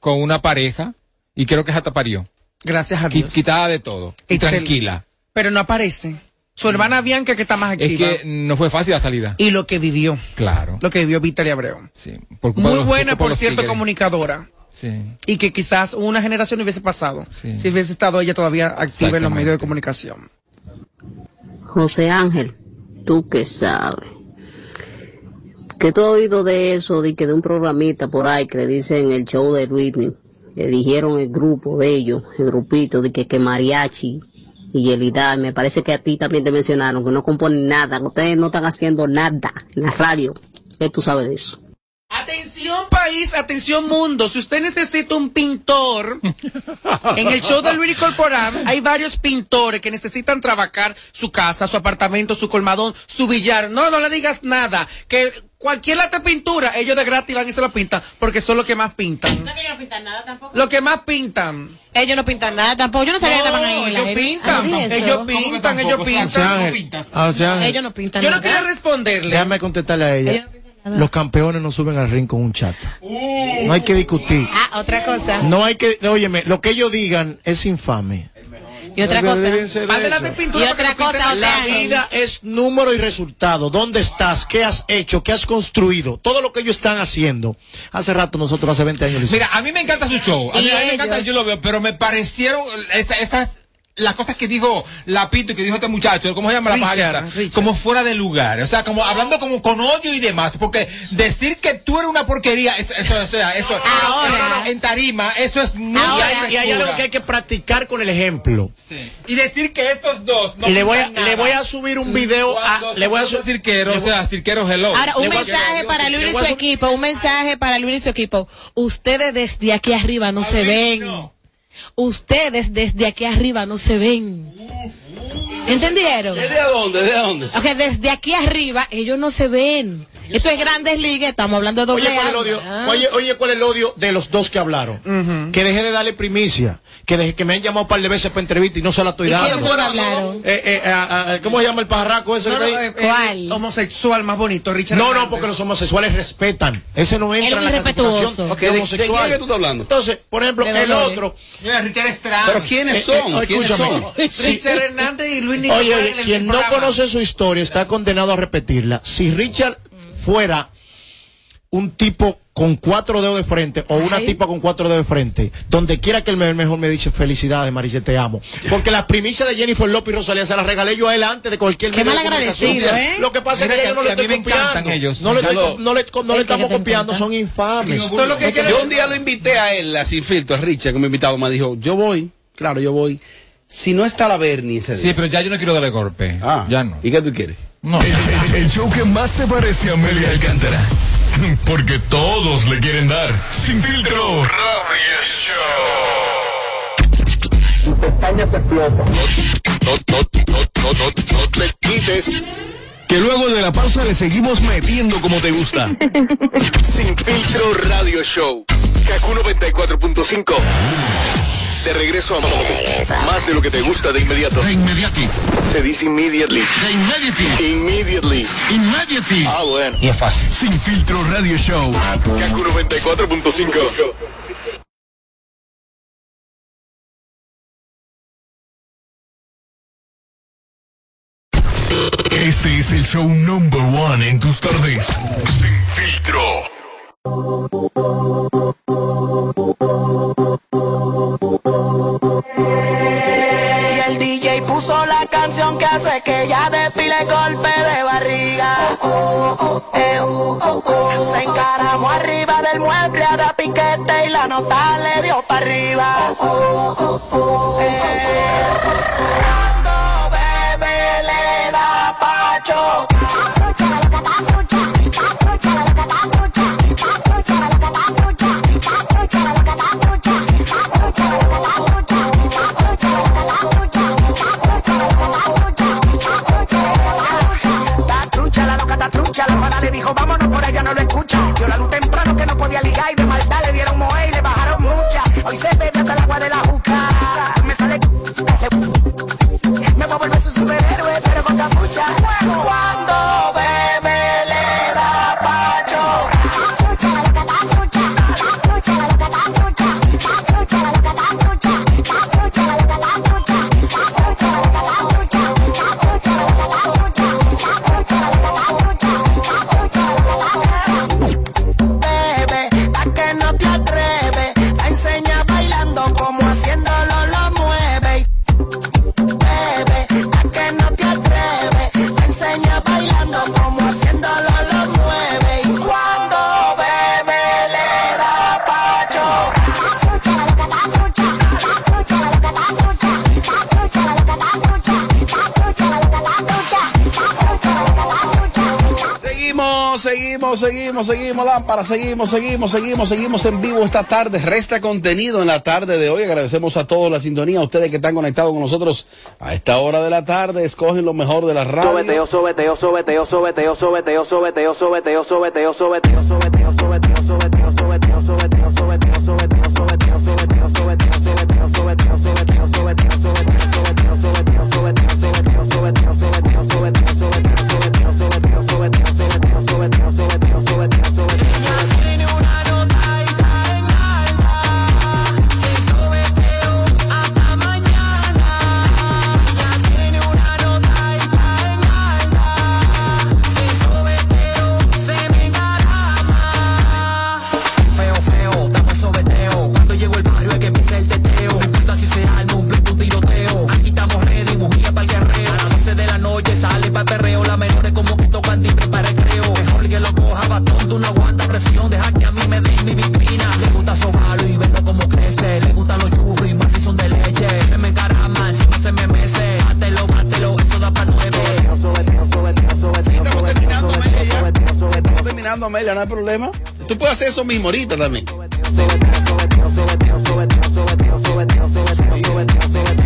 Speaker 4: con una pareja y creo que hasta parió.
Speaker 2: gracias a Dios.
Speaker 4: Quitada de todo. Y tranquila.
Speaker 2: Pero no aparece. Su hermana Bianca que está más
Speaker 4: Es
Speaker 2: activa.
Speaker 4: que no fue fácil la salida.
Speaker 2: Y lo que vivió.
Speaker 4: Claro.
Speaker 2: Lo que vivió Vitaly Abreu.
Speaker 4: Sí. Por
Speaker 2: Muy
Speaker 4: los-
Speaker 2: buena, por
Speaker 4: los
Speaker 2: cierto,
Speaker 4: tigres.
Speaker 2: comunicadora.
Speaker 4: Sí.
Speaker 2: Y que quizás una generación hubiese pasado.
Speaker 4: Sí.
Speaker 2: Si hubiese estado ella todavía activa en los medios de comunicación.
Speaker 24: José Ángel, tú qué sabes. Que tú has oído de eso, de que de un programita por ahí que le dicen el show de Whitney, le dijeron el grupo de ellos, el grupito, de que, que Mariachi y Yelida, me parece que a ti también te mencionaron, que no componen nada, ustedes no están haciendo nada en la radio. ¿Qué tú sabes de eso?
Speaker 2: Atención país, atención mundo, si usted necesita un pintor, en el show de Luis Corporal hay varios pintores que necesitan trabajar su casa, su apartamento, su colmadón, su billar. No, no le digas nada, que cualquier lata de pintura, ellos de gratis van y se lo pintan, porque son los que más pintan.
Speaker 3: ellos no pintan nada tampoco.
Speaker 2: Los que más pintan.
Speaker 3: Ellos no pintan nada tampoco. Yo no sabía que estaban ahí. en el
Speaker 2: ellos pintan,
Speaker 3: Ah, ¿y eso?
Speaker 2: ellos pintan, ellos pintan.
Speaker 1: José Ángel,
Speaker 3: Ellos no pintan
Speaker 2: Yo no
Speaker 3: nada.
Speaker 2: quería responderle.
Speaker 1: déjame contestarle a ella. Los campeones no suben al ring con un chat. No hay que discutir.
Speaker 3: Ah, otra cosa.
Speaker 1: No hay que, óyeme, lo que ellos digan es infame.
Speaker 3: Y otra cosa.
Speaker 1: de.
Speaker 3: Y otra cosa,
Speaker 1: La vida es número y resultado. ¿Dónde estás? ¿Qué has hecho? ¿Qué has construido? Todo lo que ellos están haciendo. Hace rato nosotros, hace 20 años.
Speaker 4: Mira, a mí me encanta su show. A mí, a mí me encanta, yo lo veo, pero me parecieron esa- esas las cosas que dijo Lapito y que dijo este muchacho, ¿cómo se llama la pajarita?
Speaker 2: Richard.
Speaker 4: Como fuera de lugar. O sea, como hablando como con odio y demás. Porque decir que tú eres una porquería, eso, eso, o sea, eso,
Speaker 1: Ahora.
Speaker 4: en tarima, eso es muy
Speaker 1: y, hay, y hay algo que hay que practicar con el ejemplo.
Speaker 4: Y decir que estos dos no
Speaker 1: y le voy, a,
Speaker 4: nada.
Speaker 1: le voy a subir un video a, le voy a
Speaker 4: son
Speaker 1: su-
Speaker 4: dos cirqueros,
Speaker 1: le
Speaker 4: o
Speaker 1: voy-
Speaker 4: sea, cirqueros hello.
Speaker 3: Ahora, un
Speaker 1: Le voy a-
Speaker 3: mensaje para Luis
Speaker 1: le
Speaker 3: y su- equipo, un mensaje para Luis y su equipo. Ustedes desde aquí arriba no se ven. Ustedes desde aquí arriba no se ven. ¿Entendieron?
Speaker 5: ¿Desde dónde? ¿Desde dónde?
Speaker 3: Ok, desde aquí arriba ellos no se ven. Esto es Grandes Ligas, estamos hablando de doble
Speaker 1: Oye, ¿cuál es el odio?
Speaker 3: Ah.
Speaker 1: Oye, oye, ¿cuál es el odio de los dos que hablaron? Que deje de darle primicia. Que, deje, que me han llamado un par de veces para entrevista y no se la estoy
Speaker 3: ¿Y
Speaker 1: dando.
Speaker 3: hablaron?
Speaker 1: Eh, eh, ah, ah, ¿Cómo se llama el pajarraco ese?
Speaker 2: No,
Speaker 1: que
Speaker 2: no, eh, eh, homosexual más bonito, Richard.
Speaker 1: No, no, porque los homosexuales respetan. Ese no entra
Speaker 2: Él
Speaker 1: en la clasificación
Speaker 2: Ok,
Speaker 1: de
Speaker 5: ¿de- de
Speaker 1: homosexual.
Speaker 5: quién es que tú estás hablando?
Speaker 1: Entonces, por ejemplo,
Speaker 2: De
Speaker 1: el otro.
Speaker 2: Mira, Richard Estrada.
Speaker 5: Pero ¿quiénes
Speaker 1: Eh,
Speaker 5: son?
Speaker 1: eh,
Speaker 5: ¿Quiénes
Speaker 1: escúchame.
Speaker 5: son?
Speaker 2: Richard Hernández y Luis Nicolás
Speaker 1: oye,
Speaker 2: en el
Speaker 1: quien no conoce su historia está condenado a repetirla. Si Richard fuera un tipo con cuatro dedos de frente o una tipa con cuatro dedos de frente, donde quiera que el me- mejor me dice felicidades, Mariche, te amo. Porque la primicia de Jennifer López y Rosalía se la regalé yo a él antes de cualquier
Speaker 3: Qué mal agradecido. ¿eh?
Speaker 1: Lo que pasa
Speaker 4: Mira
Speaker 1: es que
Speaker 4: que
Speaker 1: yo no
Speaker 4: a
Speaker 1: le
Speaker 4: mí
Speaker 1: estoy copiando.
Speaker 4: ellos,
Speaker 1: No le, estoy- no le, no le
Speaker 3: El que
Speaker 1: estamos copiando, son infames.
Speaker 2: Solo que
Speaker 5: Yo un día lo invité a él, a Sin Filtro, a Richard, que me invitado, me dijo, yo voy, claro, yo voy. Si no está la Bernie ese
Speaker 4: Sí, pero ya yo no quiero darle golpe.
Speaker 5: Ah,
Speaker 4: Ya no.
Speaker 5: ¿Y qué tú quieres?
Speaker 4: No.
Speaker 9: El, el- el show que más se parece a Amelia Alcántara. Porque todos le quieren dar. Sin filtro. Radio Show.
Speaker 17: Tu pestaña te explota.
Speaker 15: No, no, no, no, no, no te quites.
Speaker 9: Que luego de la pausa le seguimos metiendo como te gusta.
Speaker 15: Sin filtro radio show. Kaku 94.5. De regreso a más de lo que te gusta de inmediato. De inmediati. Se dice immediately. De immediately. Immediately. Immediately. Ah, bueno.
Speaker 9: Y es fácil. Sin filtro radio show.
Speaker 15: Kaku 94.5.
Speaker 9: Este es el show number one en tus tardes. Sin filtro.
Speaker 17: Hace que ella despile golpe de barriga. Se encaramó arriba del mueble a dar piquete y la nota le dio para arriba. Cuando bebe le da pacho. Está la trucha, la pana le dijo vámonos por allá no lo escucha. Dio la luz temprano que no podía ligar y de maldad le dieron moe y le bajaron mucha. Hoy se bebe hasta el agua de la juca. Me sale me voy a volver su superhéroe
Speaker 5: seguimos, seguimos, seguimos, seguimos, en vivo esta tarde. Resta contenido en la tarde de hoy. Agradecemos a todos la sintonía, a ustedes que están conectados con nosotros a esta hora de la tarde. Escogen lo mejor de la radio. Terminando, Amelia, no hay problema. Tú puedes hacer eso mismo ahorita también.
Speaker 17: Tiene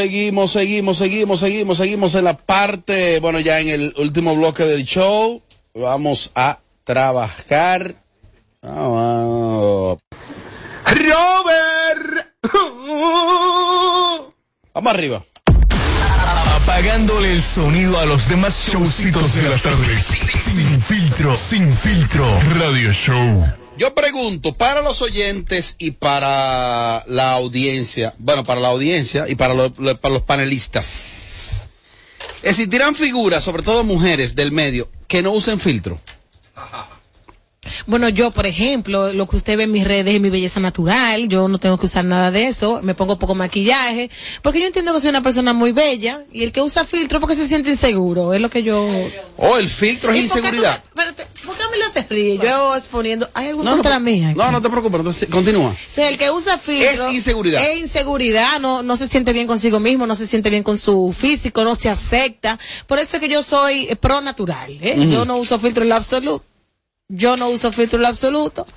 Speaker 5: Seguimos, seguimos, seguimos, seguimos, seguimos, en la parte, bueno, ya en el último bloque del show. Vamos a trabajar. Vamos.
Speaker 9: Robert.
Speaker 5: Vamos arriba.
Speaker 9: Apagándole el sonido a los demás showcitos de las tardes. Sin filtro, sin filtro. Radio Show.
Speaker 5: Yo pregunto, para los oyentes y para la audiencia, bueno, para la audiencia y para, para los panelistas, ¿existirán figuras, sobre todo mujeres del medio, que no usen filtro?
Speaker 3: Bueno, yo, por ejemplo, lo que usted ve en mis redes es mi belleza natural. Yo no tengo que usar nada de eso. Me pongo poco maquillaje. Porque yo entiendo que soy una persona muy bella. Y el que usa filtro porque se siente inseguro. Es lo que yo.
Speaker 5: Oh, el filtro es
Speaker 3: ¿Y por qué tú
Speaker 5: inseguridad.
Speaker 3: espérate, ¿Por qué me lo se ríe? Yo exponiendo. ¿Hay algo
Speaker 5: No, no,
Speaker 3: contra mí? aquí?
Speaker 5: no, no te preocupes, entonces, continúa.
Speaker 3: O sea, el que usa filtro.
Speaker 5: Es inseguridad.
Speaker 3: Es inseguridad, no, no se siente bien consigo mismo, no se siente bien con su físico, no se acepta. Por eso es que yo soy eh, pro natural, ¿eh? Yo no uso filtro en lo absoluto. Yo no uso filtro en lo absoluto,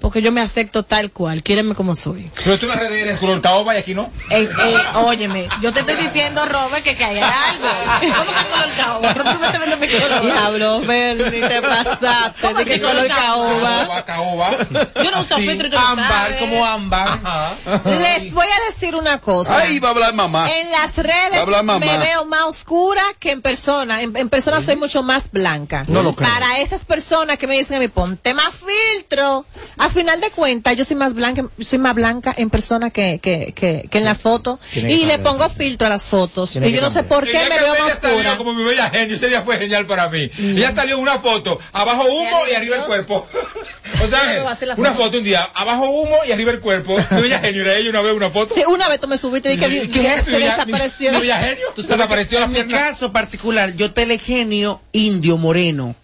Speaker 3: porque yo me acepto tal cual, quiérenme como soy.
Speaker 4: Pero tú en las redes eres color caoba y aquí no.
Speaker 3: Eh, eh, óyeme, yo te estoy diciendo, Robert, que, que hay algo. ¿Cómo que color caoba? Robert, me estás viendo mi color. Diablo, Bernie, te pasaste. ¿De qué color caoba? Yo no uso filtro lo
Speaker 2: ámbar, como ámbar.
Speaker 3: Les voy a decir una cosa.
Speaker 5: Ahí va a hablar mamá.
Speaker 3: En las
Speaker 5: Va a
Speaker 3: redes
Speaker 5: hablar
Speaker 3: me veo más oscura que en persona. En, en persona soy mucho más blanca.
Speaker 1: No lo creo.
Speaker 3: Para esas personas que me dicen mí, ponte más filtro. A final de cuentas, yo soy más blanca, soy más blanca en persona que, que, que, que en las fotos.
Speaker 4: Tiene
Speaker 3: Y le pongo filtro a las fotos.
Speaker 4: Tiene
Speaker 3: Y yo no sé por qué me veo más oscura.
Speaker 4: como mi bella genio, ese día fue genial para mí. Ella salió en una foto, abajo humo y arriba el cuerpo. o sea, una
Speaker 3: foto.
Speaker 4: un día, abajo humo y arriba el cuerpo. Mi bella genio era ella una vez una foto.
Speaker 3: Sí, una vez tú me subiste y dije
Speaker 4: ¿Qué
Speaker 3: que se desapareció.
Speaker 4: mi- mi bella genio? Desapareció la
Speaker 2: en mi caso particular, yo telegenio indio moreno.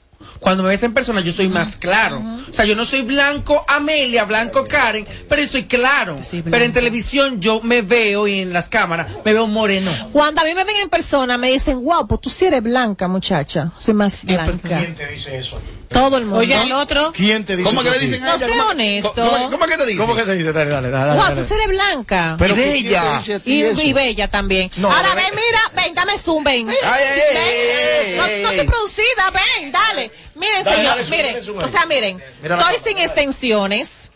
Speaker 2: Cuando me ves en persona, yo soy más claro. O sea, yo no soy blanco Amelia, blanco Karen, pero yo soy claro. pero en televisión yo me veo y en las cámaras me veo moreno.
Speaker 3: Cuando a mí me ven en persona, me dicen, wow, pues tú sí eres blanca, muchacha. Soy más blanca.
Speaker 1: ¿Quién te dice eso?
Speaker 3: Todo el mundo.
Speaker 1: Oye,
Speaker 3: el otro.
Speaker 1: ¿Quién te dice
Speaker 5: ¿Cómo que le dicen
Speaker 3: No sé honesto.
Speaker 5: ¿Cómo que te dice?
Speaker 1: ¿Cómo que te dice? Dale, dale, dale. dale,
Speaker 3: Wow, tú eres blanca.
Speaker 1: Pero
Speaker 3: y
Speaker 1: ¿quién te dice a ti
Speaker 3: Y, y bella también.
Speaker 1: No,
Speaker 3: Ahora ven, mira, ven, dame zoom, ven.
Speaker 5: ay, ay,
Speaker 3: Ven. no,
Speaker 5: ay,
Speaker 3: no estoy producida, ven, dale. Miren,
Speaker 1: Dale,
Speaker 3: señor,
Speaker 1: dale,
Speaker 3: miren. O sea, miren,
Speaker 1: Mira
Speaker 3: estoy sin extensiones,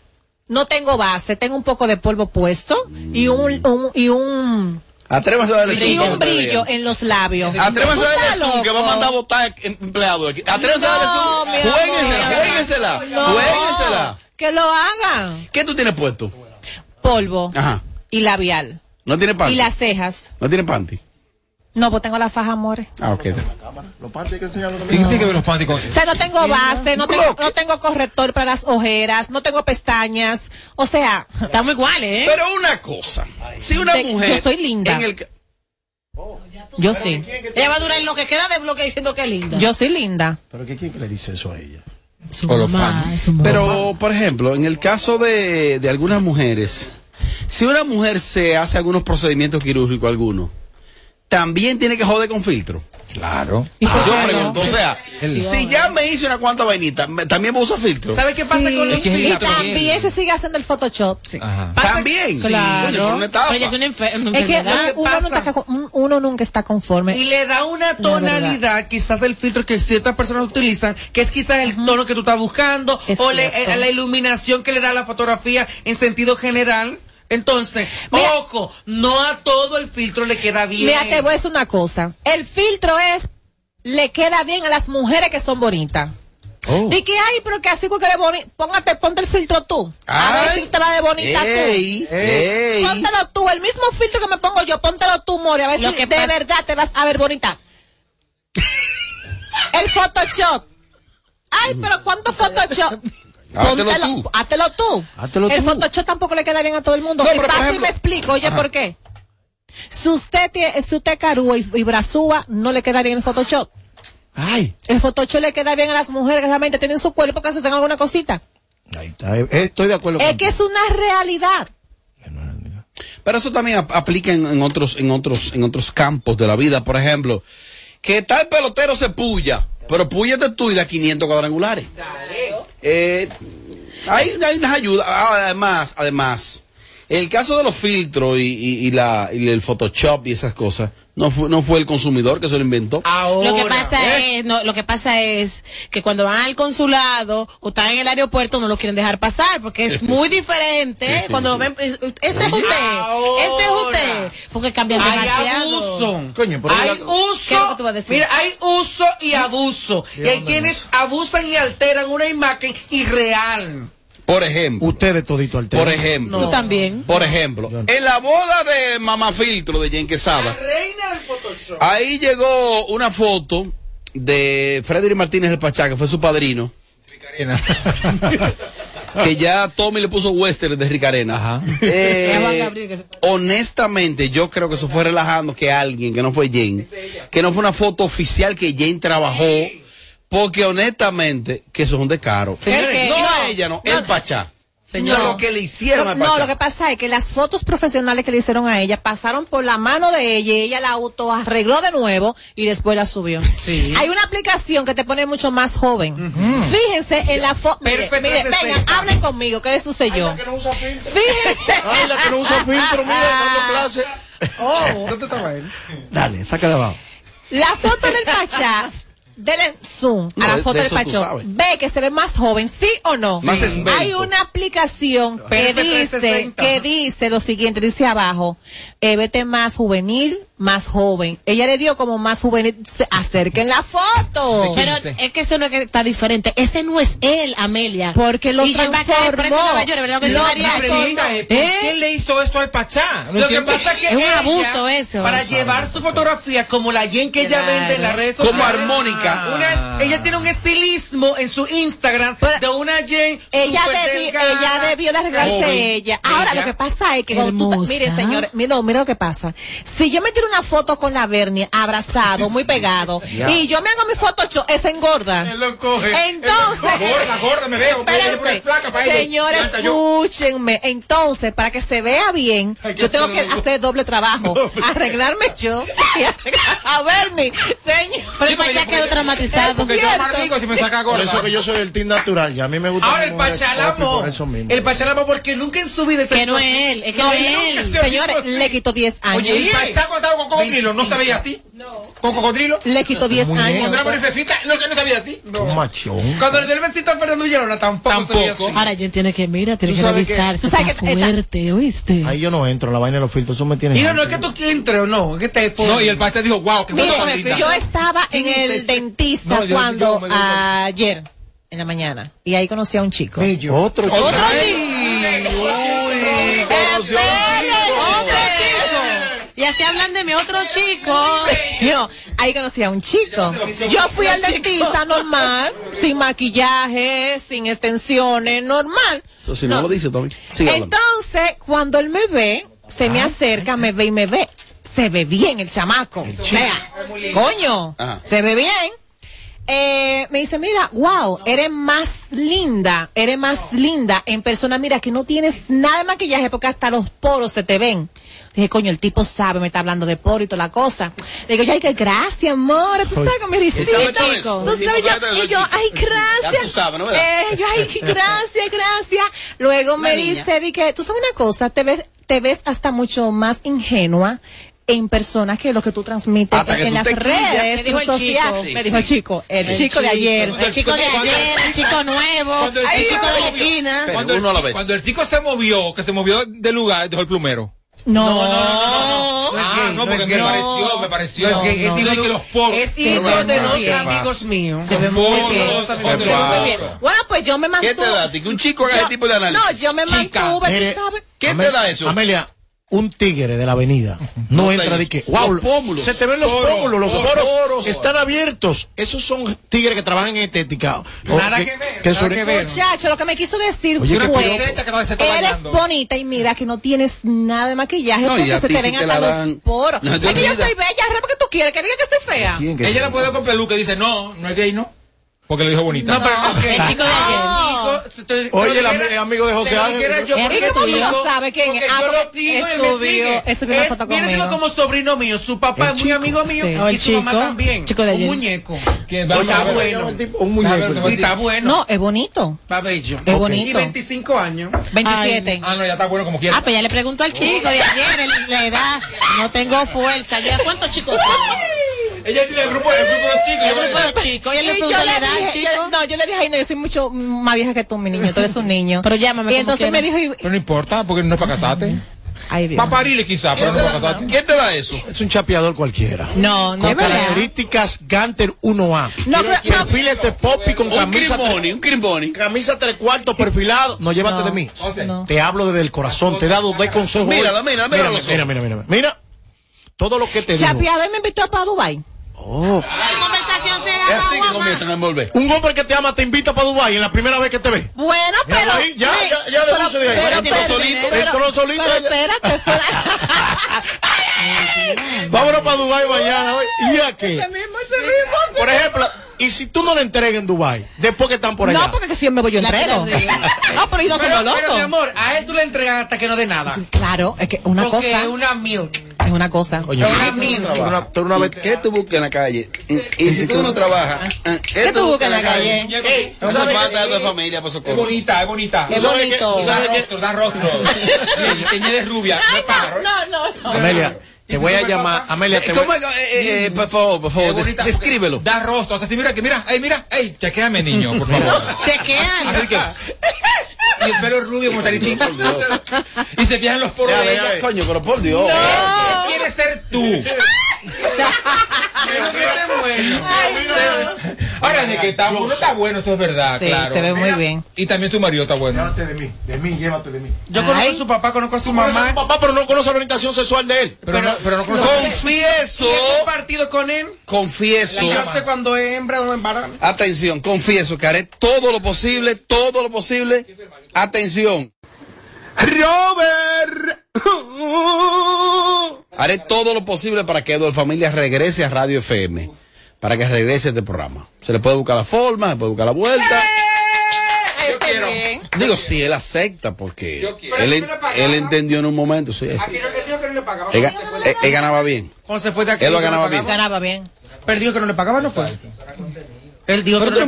Speaker 3: no tengo base, tengo un poco de polvo puesto y un, un- y un,
Speaker 5: Atrévase a darle
Speaker 3: y
Speaker 5: zoom
Speaker 3: un
Speaker 5: que te
Speaker 3: brillo en los labios.
Speaker 5: Atrévase a
Speaker 3: ¿Tú
Speaker 5: darle zoom que va a mandar a votar empleado aquí. Atrévase a darle zoom. juéguensela,
Speaker 3: No.
Speaker 5: juéguensela.
Speaker 3: Que lo hagan.
Speaker 5: ¿Qué tú tienes puesto?
Speaker 3: Polvo
Speaker 5: Ajá.
Speaker 3: y labial.
Speaker 5: ¿No tiene panty?
Speaker 3: Y las cejas.
Speaker 5: ¿No tiene panty?
Speaker 3: No, pues tengo la faja, amores.
Speaker 5: Ah, ok.
Speaker 1: Los panties hay que enseñarlo
Speaker 4: ¿Y
Speaker 1: también.
Speaker 4: qué tiene que ver los panties con
Speaker 3: O sea, no tengo base, no tengo, no tengo corrector para las ojeras, no tengo pestañas. O sea, estamos iguales, ¿eh?
Speaker 5: Pero una cosa. Si una
Speaker 3: De-
Speaker 5: mujer.
Speaker 3: yo soy linda.
Speaker 5: En el, ca-
Speaker 3: Yo sí. Ella va a durar lo que queda de bloque diciendo que es linda. Yo soy linda.
Speaker 1: ¿Pero qué, quién que le dice eso a ella?
Speaker 5: o los fans. Pero, por ejemplo, en el caso de, de algunas mujeres, si una mujer se hace algunos procedimientos quirúrgicos, algunos, también tiene que joder con filtro.
Speaker 4: Claro.
Speaker 5: Yo pregunto, o sea, si ya me hice una cuanta vainita, me- también voy a usar filtro.
Speaker 2: ¿Sabes qué pasa
Speaker 3: Sí.
Speaker 2: con los
Speaker 3: Y
Speaker 2: filtros?
Speaker 3: también se sigue haciendo el Photoshop. Sí.
Speaker 5: También.
Speaker 3: Claro.
Speaker 5: Por una etapa.
Speaker 3: Es una enfer- una
Speaker 2: Es que
Speaker 3: uno, nunca está, con- uno nunca está conforme.
Speaker 2: Y le da una tonalidad, quizás el filtro que ciertas personas utilizan, que es quizás el tono que tú estás buscando,
Speaker 3: Es
Speaker 2: o le- eh, la iluminación que le da la fotografía en sentido general. Entonces,
Speaker 3: Mira-
Speaker 2: ojo, no a todo el filtro le queda bien.
Speaker 3: Mira, te voy a decir una cosa. El filtro es, le queda bien a las mujeres que son bonitas.
Speaker 5: Oh.
Speaker 3: Di que, ay, pero que así porque eres bonita. Póngate, ponte el filtro tú. A ver si te va de bonita
Speaker 5: Ey,
Speaker 3: tú.
Speaker 5: ey.
Speaker 3: Póntelo tú, el mismo filtro que me pongo yo, póntelo tú, More, a ver
Speaker 2: Lo
Speaker 3: si
Speaker 2: que
Speaker 3: de
Speaker 2: pasa-
Speaker 3: verdad te vas a ver bonita. el Photoshop. Ay, pero ¿cuánto Photoshop?
Speaker 5: Hátelo
Speaker 3: Póntelo-
Speaker 5: tú.
Speaker 3: Hátelo tú.
Speaker 1: Hátelo
Speaker 3: el
Speaker 1: tú.
Speaker 3: Photoshop tampoco le queda bien a todo el mundo.
Speaker 5: No,
Speaker 3: y paso y
Speaker 5: ejemplo-
Speaker 3: me explico, oye, ¿por qué? Si usted, tiene, si usted carúa y, y brazúa, no le queda bien el Photoshop.
Speaker 1: Ay,
Speaker 3: El Photoshop le queda bien a las mujeres que realmente tienen su cuerpo que se hacen alguna cosita.
Speaker 1: ahí está. eh, Estoy de acuerdo
Speaker 3: Es
Speaker 1: con
Speaker 3: que es una realidad.
Speaker 5: Pero eso también ap- aplica en, en otros, en otros, en otros campos de la vida. Por ejemplo, que tal pelotero se puya, pero púyate tú y da 500 cuadrangulares. Eh, hay, hay unas ayudas. Ah, Además, además, El caso de los filtros y, y- y la, y el Photoshop y esas cosas, no fue, no fue el consumidor que se lo inventó.
Speaker 3: Lo que pasa es, no, lo que pasa es que cuando van al consulado o están en el aeropuerto no lo quieren dejar pasar porque es muy diferente cuando lo ven. Este es usted, este es usted, porque cambian
Speaker 2: Hay
Speaker 3: demasiado.
Speaker 2: abuso.
Speaker 1: Coño, pero
Speaker 2: hay
Speaker 1: ella-
Speaker 3: ¿Qué es lo
Speaker 2: uso.
Speaker 3: que tú vas a decir?
Speaker 2: Mira, hay uso y abuso. Y hay quienes abusan y alteran una imagen irreal.
Speaker 5: Por ejemplo.
Speaker 1: Ustedes todito al
Speaker 5: Por ejemplo.
Speaker 3: Tú también.
Speaker 5: Por ejemplo, en la boda de Mamá Filtro de Jen Quesada,
Speaker 2: Reina del Photoshop.
Speaker 5: ahí llegó una foto de Freddy Martínez el Pachá, que fue su padrino. que ya Tommy le puso western de Ricarena. Eh, honestamente, yo creo que eso fue relajando que alguien, que no fue Jane, que no fue una foto oficial que Jane trabajó, porque honestamente, que eso es un descaro.
Speaker 3: ¿El qué?
Speaker 5: No,
Speaker 3: No.
Speaker 5: ella, no, el Pachá.
Speaker 3: Señor.
Speaker 5: No, lo que le hicieron
Speaker 3: no,
Speaker 5: al
Speaker 3: no,
Speaker 5: Pachá.
Speaker 3: lo que pasa es que las fotos profesionales que le hicieron a ella pasaron por la mano de ella y ella la autoarregló de nuevo y después la subió. Hay una aplicación que te pone mucho más joven. Fíjense en la foto. Mire,
Speaker 2: Perfecto,
Speaker 3: mire, vengan, hablen conmigo, que eso sé yo. Fíjense.
Speaker 1: Ay, la que no usa filtro, mire, dando clase.
Speaker 3: Oh.
Speaker 2: ¿Dónde estaba él?
Speaker 1: Dale, está grabado.
Speaker 3: La foto del Pachá, denle zoom
Speaker 1: No,
Speaker 3: a la foto
Speaker 1: de
Speaker 3: del
Speaker 1: sabes.
Speaker 3: Ve que se ve más joven, ¿sí o no?
Speaker 5: Más esbelto.
Speaker 3: Hay una aplicación que dice,
Speaker 2: 360.
Speaker 3: que dice lo siguiente, dice abajo, eh, vete más juvenil, más joven. Ella le dio como más juvenil, acerquen la foto.
Speaker 27: Pero es que eso no es que está diferente. Ese no es él, Amelia.
Speaker 3: Porque lo
Speaker 27: Y
Speaker 3: transformó.
Speaker 4: ¿por
Speaker 3: ¿Eh?
Speaker 4: quién le hizo esto al Pachá? No
Speaker 2: Lo que pasa es que
Speaker 27: Es un
Speaker 2: ella,
Speaker 27: abuso eso.
Speaker 2: Para llevar su fotografía como la Jen que ella vende en las redes
Speaker 5: Como
Speaker 2: sociales.
Speaker 5: armónica.
Speaker 2: Una- ella tiene un estilismo en su Instagram de una Jen
Speaker 3: Ella, ella debió de arreglarse ella. Ahora,
Speaker 2: Ella.
Speaker 3: lo que pasa es que mire, señor, mira, mira lo que pasa. Si yo me tiro una foto con la Bernie abrazado, muy pegado,
Speaker 1: Ya.
Speaker 3: y yo me hago mi foto, esa engorda.
Speaker 4: Él lo coge.
Speaker 3: Entonces,
Speaker 4: Él lo- gorda, gorda, me veo.
Speaker 3: Espérense.
Speaker 4: Para ella.
Speaker 3: Señores,
Speaker 4: Ya está yo.
Speaker 3: escúchenme. Entonces, para que se vea bien, yo tengo que hacer doble trabajo. Arreglarme yo y arreglar a Bernie. Señor.
Speaker 27: Pero el Pachá quedó traumatizado.
Speaker 4: Porque yo si me saca
Speaker 1: Por
Speaker 4: gorda.
Speaker 1: eso que yo soy del team natural. Y a mí me gusta.
Speaker 2: Ahora el.
Speaker 1: Por mismo.
Speaker 2: El Pachá la amó porque nunca en su vida se
Speaker 27: Que no es él, es que
Speaker 3: No,
Speaker 27: es
Speaker 3: él, señores, le quitó 10 años.
Speaker 4: Oye, ¿y Pachá cuando estaba con cocodrilo no se veía así? ¿Con cocodrilo?
Speaker 3: Le quitó 10
Speaker 1: Muñeco.
Speaker 3: años.
Speaker 4: Cuando era Marifefita no, se- no se veía así.
Speaker 1: Un machón.
Speaker 2: Cuando le dio el besito a Fernando Villalona tampoco,
Speaker 4: Tampoco.
Speaker 2: así.
Speaker 27: Ahora Jen tiene que, mira, tiene que revisarse.
Speaker 3: tú sabes que
Speaker 27: fuerte, ¿oíste?
Speaker 1: Ahí yo no entro, la vaina de los filtros, eso me tiene.
Speaker 2: Hijo, no es que tú entres o no, es que te
Speaker 4: No, y el Pachá dijo, wow, tan linda.
Speaker 3: yo estaba en el dentista
Speaker 4: No, yo-
Speaker 3: cuando
Speaker 4: yo
Speaker 3: ayer en la mañana y ahí conocí a un chico.
Speaker 1: Otro.
Speaker 3: Otro
Speaker 5: Ay, uy, conoció a un chico.
Speaker 27: Así hablan de mi otro chico.
Speaker 3: No, ahí conocí a un chico. Yo fui al dentista normal, sin maquillaje, sin extensiones, normal.
Speaker 5: Eso si no, lo dice, Tommy.
Speaker 3: Entonces, cuando él me ve, se me acerca, me ve y me ve. Se ve bien el chamaco. O sea, coño, se ve bien. Eh, me dice, mira, wow, eres más linda, eres más linda en persona. Mira, que no tienes nada de maquillaje porque hasta los poros se te ven. Dije, coño, el tipo sabe, me está hablando de poro y toda la cosa. Le digo, ay, que gracias, amor, tú sabes que me
Speaker 5: eso.
Speaker 3: Tú sabes, yo, y yo, ay, gracias.
Speaker 5: Tú sabes, ¿no?
Speaker 3: Eh, yo, ay, gracias, gracias. Luego me dice, di que, tú sabes una cosa, te ves, te ves hasta mucho más ingenua en persona que lo que tú transmites
Speaker 5: Hasta que
Speaker 3: en
Speaker 5: tú
Speaker 3: las redes
Speaker 27: Me dijo el
Speaker 3: sociales.
Speaker 27: chico.
Speaker 3: Me dijo el chico, el, chico de ayer.
Speaker 27: El chico de ayer, el chico nuevo,
Speaker 4: Cuando el
Speaker 27: el
Speaker 4: chico
Speaker 27: de la
Speaker 4: se movió.
Speaker 27: esquina.
Speaker 4: Cuando el, cuando el chico se movió, que se movió del lugar, dejó el plumero.
Speaker 3: No,
Speaker 2: No, no, no, no, no.
Speaker 4: ah,
Speaker 2: gay,
Speaker 4: no,
Speaker 2: no
Speaker 4: porque
Speaker 2: es
Speaker 4: me pareció, me pareció.
Speaker 2: No es
Speaker 4: No,
Speaker 2: hijo
Speaker 4: sí,
Speaker 2: de-
Speaker 4: que los poros.
Speaker 2: Es hijo de dos amigos míos.
Speaker 3: Se ve muy bien. Bueno, pues yo me mantuve.
Speaker 5: ¿Qué te da? Que un chico haga ese tipo de análisis.
Speaker 3: No, yo me
Speaker 4: Chica,
Speaker 3: mantuve, tú sabes.
Speaker 5: ¿Qué te da eso?
Speaker 1: Amelia, un tigre de la avenida no
Speaker 5: No
Speaker 1: entra de que, wow,
Speaker 5: Los pómulos.
Speaker 1: se te ven los pómulos, los
Speaker 5: poros,
Speaker 1: están abiertos. Esos son tigres que trabajan en estética.
Speaker 2: Nada que ver, nada
Speaker 1: sobre-
Speaker 2: que ver.
Speaker 3: Muchacho, lo que me quiso decir
Speaker 1: Oye,
Speaker 3: fue,
Speaker 4: que no
Speaker 3: eres
Speaker 4: bañando.
Speaker 3: bonita y mira que no tienes nada de maquillaje
Speaker 5: No,
Speaker 3: porque se te ven hasta los poros.
Speaker 5: No
Speaker 3: es que yo soy bella, ¿qué tú quieres? Que diga que soy fea.
Speaker 1: ¿Quién que-
Speaker 4: Ella la puede con peluca y dice, no, no es gay, no. Porque le dijo bonita.
Speaker 2: No, pero no, que-
Speaker 27: El chico de ayer.
Speaker 1: Oye, el
Speaker 2: lo
Speaker 1: amigo de José
Speaker 2: lo
Speaker 1: Ángel.
Speaker 2: yo
Speaker 27: Es
Speaker 2: porque
Speaker 27: que
Speaker 2: su
Speaker 27: hijo
Speaker 2: hijo-
Speaker 27: sabe quién es. Ah,
Speaker 2: yo lo digo
Speaker 27: es
Speaker 2: me sigue.
Speaker 27: es
Speaker 2: Es- como sobrino mío. Su papá es muy amigo mío.
Speaker 27: Sí.
Speaker 2: Y
Speaker 27: El
Speaker 2: su mamá también.
Speaker 27: chico de
Speaker 2: Un
Speaker 27: ayer.
Speaker 2: muñeco.
Speaker 4: Vamos
Speaker 2: está bueno.
Speaker 1: Un muñeco.
Speaker 2: Y está bueno.
Speaker 27: No, es bonito.
Speaker 2: Está bello.
Speaker 27: Es bonito.
Speaker 2: Y 25 años.
Speaker 27: 27.
Speaker 4: Ah, no, ya está bueno como quiera.
Speaker 27: Ah, pues ya le pregunto al chico de ayer, la edad. No tengo fuerza. ¿Ya cuántos chicos?
Speaker 4: Ella tiene el grupo, el grupo de chicos.
Speaker 27: El
Speaker 4: yo-
Speaker 27: grupo de chicos. Y él le preguntó la edad, chico.
Speaker 3: no, yo le dije, ay, no, yo soy mucho más vieja que tú, mi niño, tú eres un niño.
Speaker 27: Pero llámame
Speaker 3: Y entonces me dijo,
Speaker 4: Pero no importa, porque no es para casarte.
Speaker 3: ay, Dios.
Speaker 4: Para parirle quizá, pero no es para casarte.
Speaker 5: ¿Quién te da eso?
Speaker 1: Es un chapeador cualquiera.
Speaker 27: No, no,
Speaker 1: Con características Ganter 1A.
Speaker 3: No, pero-
Speaker 1: Perfiles de popi con
Speaker 5: Un
Speaker 1: camisa.
Speaker 5: crimboni, un crimboni.
Speaker 1: Camisa tres cuartos perfilado. No llévate de mí. Te hablo desde el corazón. Te he dado de consejos.
Speaker 5: los
Speaker 1: mira,
Speaker 5: ojos.
Speaker 1: mira, mira, mira. Mira. Todo lo que te digo.
Speaker 3: Chapeador me invitó para Dubai.
Speaker 1: Oh.
Speaker 27: La conversación se
Speaker 5: Es así que comienzan a envolver.
Speaker 1: Un hombre que te ama te invita para Dubai en la primera vez que te ve.
Speaker 3: Bueno,
Speaker 1: Mira
Speaker 3: pero.
Speaker 1: ahí, ya, ya, ya
Speaker 3: pero-
Speaker 1: deduce de ahí.
Speaker 3: pero-
Speaker 1: Entró
Speaker 3: pero-
Speaker 1: solito,
Speaker 3: pero-
Speaker 1: entró solito,
Speaker 3: Pero
Speaker 1: ya.
Speaker 3: espérate, fuera.
Speaker 1: Vámonos para Dubai mañana. ¿Y a qué?
Speaker 3: Ese mismo, ese mismo. sí.
Speaker 1: Por ejemplo, y si tú no le entregas en Dubai, después que están por allá.
Speaker 3: No, porque si yo me voy, yo entrego. No, pero yo no
Speaker 2: Pero,
Speaker 3: somos
Speaker 2: pero, mi amor, a él tú le entregas hasta que no dé nada.
Speaker 3: Claro, es que una
Speaker 2: Porque
Speaker 3: cosa
Speaker 2: es una milk.
Speaker 3: Es una cosa.
Speaker 2: Una
Speaker 1: tú una- vez-
Speaker 5: ¿Qué tú buscas en la calle? Y si tú no trabajas, ¿qué
Speaker 3: tú buscas en la calle?
Speaker 1: Ey, ¿tú
Speaker 5: No se
Speaker 1: sabes
Speaker 5: falta
Speaker 1: que-
Speaker 5: de familia para
Speaker 4: Es bonita, es bonita.
Speaker 27: Es
Speaker 1: ¿Tú sabes que-
Speaker 27: bonito.
Speaker 1: tú
Speaker 4: Da
Speaker 1: sabes que-
Speaker 4: rostro, da rostro. De rubia, no.
Speaker 3: No, no.
Speaker 1: Amelia, te voy a llamar. Amelia, te voy
Speaker 5: ¿Cómo es? Eh, eh, eh, por favor, por favor, descríbelo.
Speaker 4: Da rostro. O sea, si mira, que mira, ey, mira, ey, chequéame, niño, por favor. Así que. Y el pelo rubio como taritito. Y se fijan los poros
Speaker 1: Ya,
Speaker 4: de
Speaker 1: ya.
Speaker 5: Coño, pero por Dios.
Speaker 4: ¿Qué quieres ser tú?
Speaker 2: Pero bueno.
Speaker 4: Ahora, de que está bueno, está bueno, eso es verdad,
Speaker 3: Sí,
Speaker 4: claro.
Speaker 3: se ve muy bien.
Speaker 4: Y también tu marido está bueno.
Speaker 1: Llévate de mí, de mí, llévate de mí.
Speaker 2: Yo conozco a su papá, conozco a su
Speaker 1: a
Speaker 2: mamá.
Speaker 1: su papá, pero no conoce la orientación sexual de él.
Speaker 4: Pero, no, pero no conozco.
Speaker 5: Confieso,
Speaker 2: ¿Y he compartido con él?
Speaker 5: confieso.
Speaker 2: Y yo sé cuando es hembra o embarazo.
Speaker 5: Atención, confieso que haré todo lo posible, todo lo posible. Atención. Robert. Haré todo lo posible para que Eduardo Familia regrese a Radio FM. Para que regrese a este programa. Se le puede buscar la forma, se le puede buscar la vuelta.
Speaker 3: Este bien.
Speaker 5: Digo, si él acepta, porque
Speaker 4: Yo quiero.
Speaker 5: él,
Speaker 2: Pero eso le pagaba.
Speaker 5: él entendió en un momento. Sí, sí.
Speaker 2: Aquí no, él dijo que no le pagaba.
Speaker 5: Él, ga- él- él ganaba bien.
Speaker 2: Cuando se fue de aquí.
Speaker 5: Él lo ganaba bien.
Speaker 3: Ganaba bien.
Speaker 2: Pero dijo que no le pagaba, no fue. Él dijo
Speaker 5: Pero
Speaker 2: no
Speaker 5: tú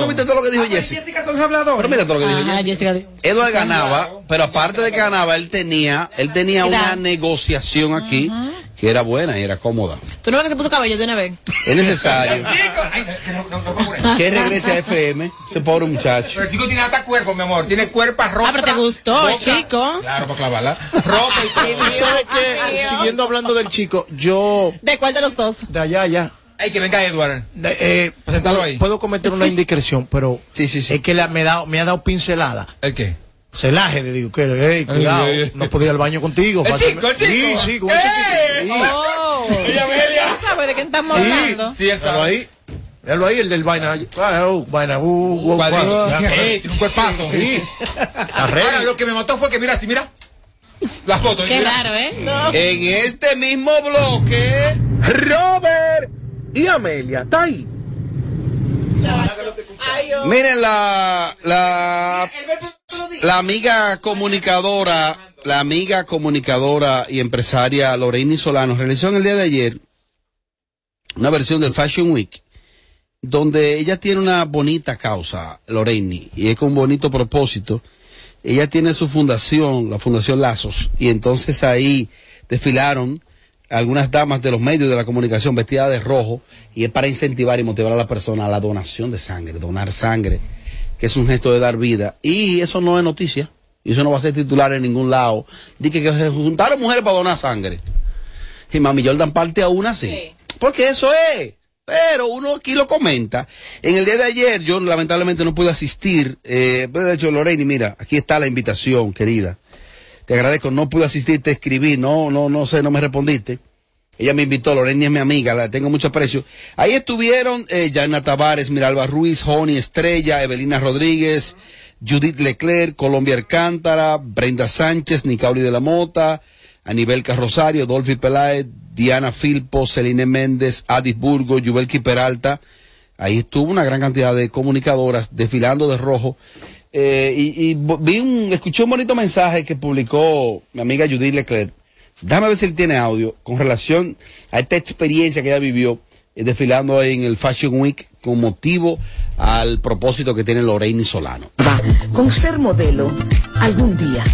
Speaker 5: no viste todo lo que dijo Jesse.
Speaker 2: Jessica son habladores.
Speaker 5: Pero mira todo lo que dijo Jesse.
Speaker 3: Jessica.
Speaker 5: Edward ganaba, pero aparte de que ganaba, él tenía, él tenía
Speaker 3: Mira.
Speaker 5: una negociación aquí que era buena y era cómoda.
Speaker 27: ¿Tú no ves que se puso cabello de una vez?
Speaker 5: Es necesario
Speaker 4: ay, que no, no, no
Speaker 5: que regrese a FM, ese pobre muchacho.
Speaker 4: Pero el chico tiene hasta cuerpo, mi amor. Tiene cuerpo, rostro.
Speaker 27: Ah, pero te gustó, chico.
Speaker 4: Claro, para clavarla. Ropa y todo.
Speaker 1: ¿Tú sabes que, siguiendo hablando del chico, yo,
Speaker 27: ¿De cuál de los dos?
Speaker 1: de allá, allá,
Speaker 4: Ay, que venga Edward.
Speaker 1: de- eh,
Speaker 4: Preséntalo
Speaker 1: puedo,
Speaker 4: ahí.
Speaker 1: puedo cometer una indiscreción, pero
Speaker 5: Sí, sí, sí.
Speaker 1: es que la- me, da, me ha dado pincelada.
Speaker 4: ¿El qué?
Speaker 1: Celaje, de digo, que, hey, cuidado,
Speaker 4: Ay, ay,
Speaker 1: no podía ir al baño contigo.
Speaker 4: El chico, el chico.
Speaker 1: Sí, sí, con ese
Speaker 4: ¡Eh!
Speaker 1: chico. Sí.
Speaker 27: Oh. ¿Sabes de qué estamos hablando?
Speaker 4: Sí, él
Speaker 1: Míralo
Speaker 4: sabe.
Speaker 1: ahí. Míralo ahí, el del vaina. Ah, oh, vaina, uh, uh, uh,
Speaker 4: un cuerpazo.
Speaker 1: Sí.
Speaker 4: Ahora, lo que me mató fue que mira, así, mira. La foto.
Speaker 27: Qué raro, ¿eh?
Speaker 5: En este mismo bloque,
Speaker 22: Robert y Amelia, está ahí.
Speaker 5: miren la, la, la amiga comunicadora, la amiga comunicadora y empresaria Lorraine Solano realizó en el día de ayer una versión del Fashion Week donde ella tiene una bonita causa, Lorraine, y es con un bonito propósito. Ella tiene su fundación, la Fundación Lazos, y entonces ahí desfilaron algunas damas de los medios de la comunicación vestidas de rojo, y es para incentivar y motivar a la persona a la donación de sangre, donar sangre, que es un gesto de dar vida. Y eso no es noticia, y eso no va a ser titular en ningún lado. Dice que se juntaron mujeres para donar sangre. Y Mami Jordan parte a una sí. Porque eso es. Pero uno aquí lo comenta. En el día de ayer yo lamentablemente no pude asistir. Eh, pero de hecho, Lorraine, mira, aquí está la invitación, querida. Te agradezco, no pude asistir, te escribí, no, no, no sé, no me respondiste. Ella me invitó, Lorraine es mi amiga, la tengo mucho aprecio. Ahí estuvieron eh, Yana Tavares, Miralba Ruiz, Joni Estrella, Evelina Rodríguez, Judith Leclerc, Colombia Alcántara, Brenda Sánchez, Nicauli de la Mota, Anibelca Rosario, Dolphy Peláez, Diana Filpo, Celine Méndez, Adis Burgo, Yubelki Peralta, Ahí estuvo una gran cantidad de comunicadoras desfilando de rojo. Eh, y, vi un, escuché un bonito mensaje que publicó mi amiga Judith Leclerc. Déjame ver si él tiene audio con relación a esta experiencia que ella vivió eh, desfilando en el Fashion Week con motivo al propósito que tiene Lorraine Solano.
Speaker 28: con ser modelo algún día.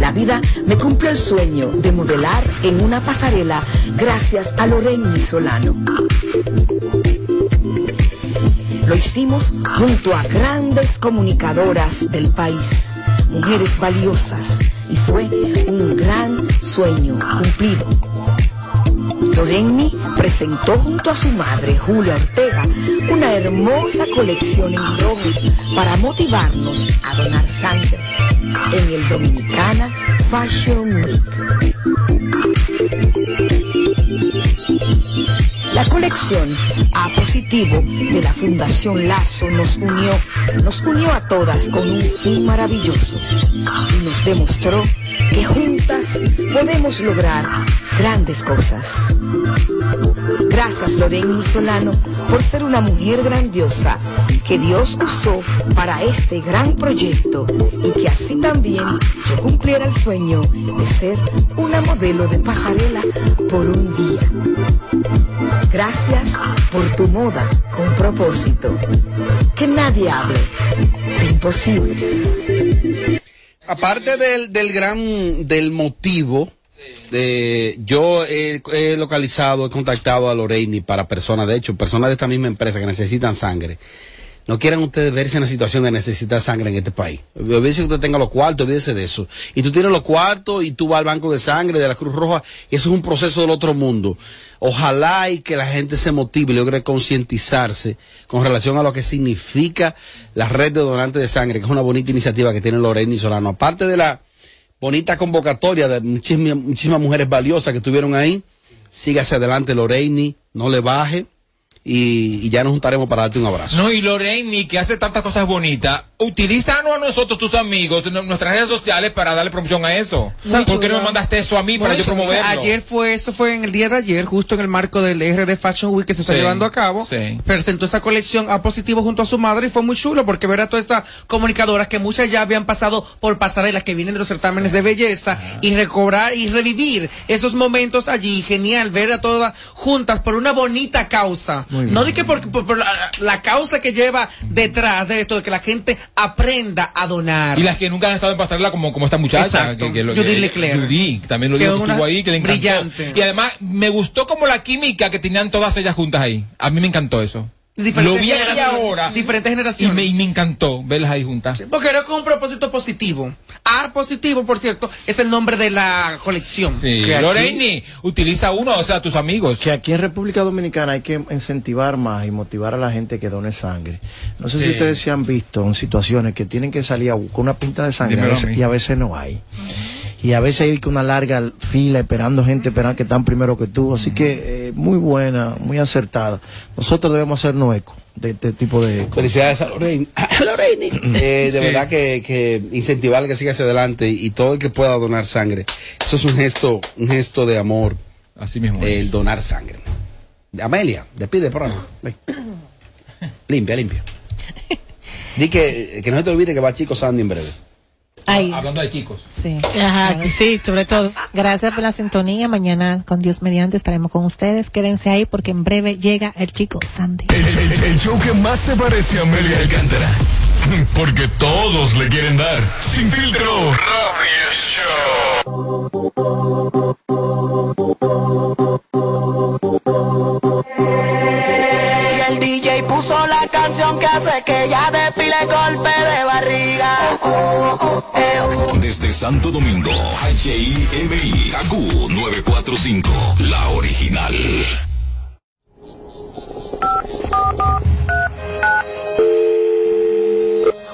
Speaker 28: La vida me cumplió el sueño de modelar en una pasarela gracias a Lorraine Solano. Lo hicimos junto a grandes comunicadoras del país, mujeres valiosas, y fue un gran sueño cumplido. Lorenny presentó junto a su madre, Julia Ortega, una hermosa colección en rojo para motivarnos a donar sangre en el Dominicana Fashion Week. La colección A positivo de la Fundación Lazo nos unió, nos unió a todas con un fin maravilloso y nos demostró que juntas podemos lograr grandes cosas. Gracias Lorena Solano por ser una mujer grandiosa que Dios usó para este gran proyecto y que así también yo cumpliera el sueño de ser una modelo de pasarela por un día. Gracias por tu moda con propósito. Que nadie hable de imposibles.
Speaker 5: Aparte del, del gran, del motivo, eh, yo he, localizado, he contactado a Lorraine para personas, de hecho, personas de esta misma empresa que necesitan sangre. No quieran ustedes verse en la situación de necesitar sangre en este país. Olvídese que usted tenga los cuartos, olvídese de eso. Y tú tienes los cuartos y tú vas al banco de sangre de la Cruz Roja eso es un proceso del otro mundo. Ojalá y que la gente se motive logre concientizarse con relación a lo que significa la red de donantes de sangre, que es una bonita iniciativa que tiene Lorena Solano. Aparte de la bonita convocatoria de muchísimas, muchísimas mujeres valiosas que estuvieron ahí, hacia adelante Lorraine, no le baje y, y ya nos juntaremos para darte un abrazo.
Speaker 4: No, y Lorraine, que hace tantas cosas bonitas, utilízanos a nosotros, tus amigos, nuestras redes sociales para darle promoción a eso.
Speaker 2: Muy
Speaker 4: ¿Por qué no me mandaste eso a mí para yo promoverlo?
Speaker 2: Ayer fue, eso fue en el día de ayer, justo en el marco del RD Fashion Week que se está
Speaker 4: Sí,
Speaker 2: llevando a cabo.
Speaker 4: sí.
Speaker 2: Presentó esa colección a positivo junto a su madre y fue muy chulo porque ver a todas estas comunicadoras que muchas ya habían pasado por pasarelas que vienen de los certámenes de belleza y recobrar y revivir esos momentos allí. Genial ver a todas juntas por una bonita causa. No de que por, por- por la, la causa que lleva detrás de esto, de que la gente aprenda a donar.
Speaker 4: Y las que nunca han estado en pasarela como, como esta muchacha. Que, que lo,
Speaker 2: Leclerc.
Speaker 4: Judith, que también lo dijo que estuvo ahí, que le encantó.
Speaker 2: brillante.
Speaker 4: Y además, me gustó como la química que tenían todas ellas juntas ahí. A mí me encantó eso.
Speaker 2: Diferentes
Speaker 4: lo vi aquí
Speaker 2: generaciones.
Speaker 4: ahora.
Speaker 2: Diferentes
Speaker 4: Y
Speaker 2: generaciones.
Speaker 4: me, y me encantó verlas ahí juntas.
Speaker 2: Porque era con un propósito positivo. A positivo, por cierto, es el nombre de la colección.
Speaker 4: Sí.
Speaker 1: Que aquí-
Speaker 4: Lorraine, utiliza uno, o sea, tus amigos.
Speaker 1: Que aquí en República Dominicana hay que incentivar más y motivar a la gente que done sangre. No sé
Speaker 4: Sí.
Speaker 1: si ustedes se han visto en situaciones que tienen que salir a buscar una pinta de sangre a veces- y a veces no hay. Y a veces hay que una larga fila esperando gente, esperando que están primero que tú. Así que eh, muy buena, muy acertada. Nosotros debemos hacernos eco de este tipo de cosas.
Speaker 5: Felicidades a Lorraine. Lorraine. Eh, de
Speaker 1: Sí.
Speaker 5: verdad que, que incentivarle que siga hacia adelante y todo el que pueda donar sangre. Eso es un gesto, un gesto de amor.
Speaker 4: Así mismo.
Speaker 5: El donar sangre. Amelia, despide el programa. Ven. Limpia, limpia. Di que, que no se te olvide que va Chico Sandy en breve.
Speaker 3: Ay.
Speaker 4: Hablando de chicos.
Speaker 3: Sí. Ajá, sí, sobre todo. Gracias por la sintonía. Mañana, con Dios mediante, estaremos con ustedes. Quédense ahí porque en breve llega el chico Sandy.
Speaker 9: El, el- el show que más se parece a Amelia Alcántara. Porque todos le quieren dar. Sin filtro. Radio
Speaker 29: Y hace que ella despile golpe de barriga.
Speaker 9: Desde Santo Domingo, HIMI, KQ 945, la original.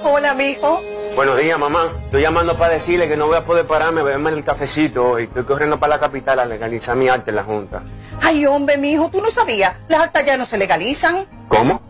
Speaker 30: Hola, mijo.
Speaker 23: Buenos días, mamá. Estoy llamando para decirle que no voy a poder pararme a beberme el cafecito hoy. Estoy corriendo para la capital a legalizar mi arte en la Junta.
Speaker 30: Ay, hombre, mijo, tú no sabías. Las actas ya no se legalizan.
Speaker 23: ¿Cómo?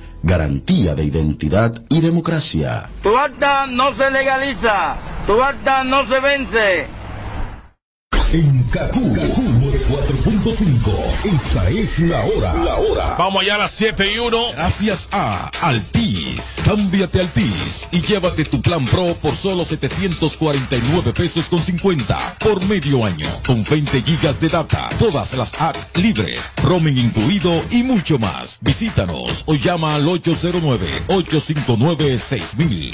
Speaker 31: Garantía de identidad y democracia.
Speaker 32: Tu acta no se legaliza, tu acta no se vence.
Speaker 9: En Kaku, Kaku 4.5. Esta es la hora. La hora.
Speaker 33: Vamos allá a las 7 y 1.
Speaker 9: Gracias a Altis. Cámbiate Altis y llévate tu plan Pro por solo 749 pesos con 50 por medio año. Con 20 gigas de data, todas las apps libres, roaming incluido y mucho más. Visítanos o llama al 809-859-6000.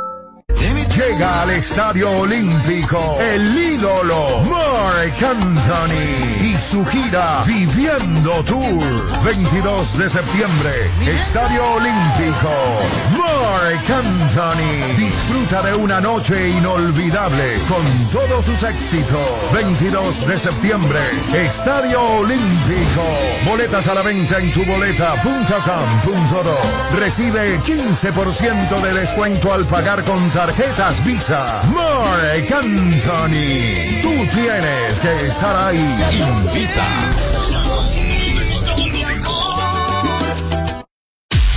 Speaker 9: Llega al Estadio Olímpico el ídolo Mark Anthony y su gira Viviendo Tour 22 de septiembre. Estadio Olímpico Mark Anthony. Disfruta de una noche inolvidable con todos sus éxitos. 22 de septiembre Estadio Olímpico. Boletas a la venta en tuboleta.com.do recibe 15% de descuento al pagar con tarjetas Visa. Mark Anthony. Tú tienes que estar ahí. Invita.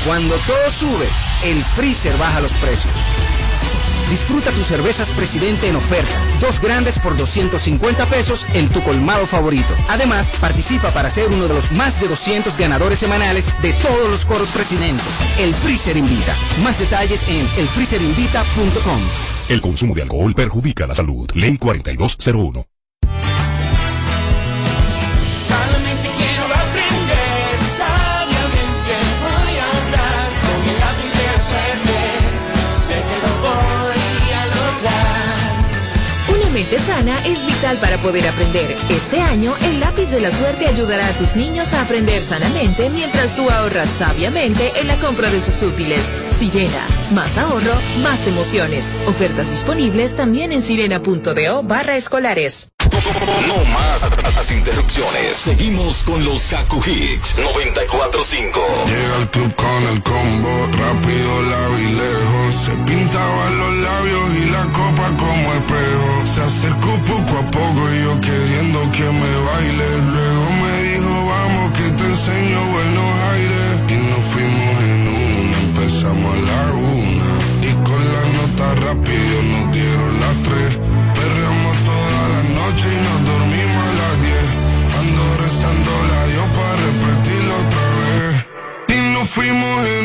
Speaker 34: Cuando todo sube, el freezer baja los precios. Disfruta tus cervezas Presidente en oferta. Dos grandes por 250 pesos en tu colmado favorito. Además, participa para ser uno de los más de 200 ganadores semanales de todos los coros Presidente. El Freezer Invita. Más detalles en elfreezerinvita.com.
Speaker 9: El consumo de alcohol perjudica la salud. Ley 4201.
Speaker 29: Lograr.
Speaker 35: Una mente sana es vital para poder aprender. Este año, el lápiz de la suerte ayudará a tus niños a aprender sanamente mientras tú ahorras sabiamente en la compra de sus útiles. Sirena, más ahorro, más emociones. Ofertas disponibles también en sirena.do barra escolares.
Speaker 9: No más las interrupciones. Seguimos con los Kaku Hicks 945.
Speaker 36: Llega al club con el combo, rápido, la lejos. Se pintaban los labios y la copa como espejo. Se acercó poco a poco y yo queriendo que me baile. Luego me dijo, vamos que te enseño fuimos en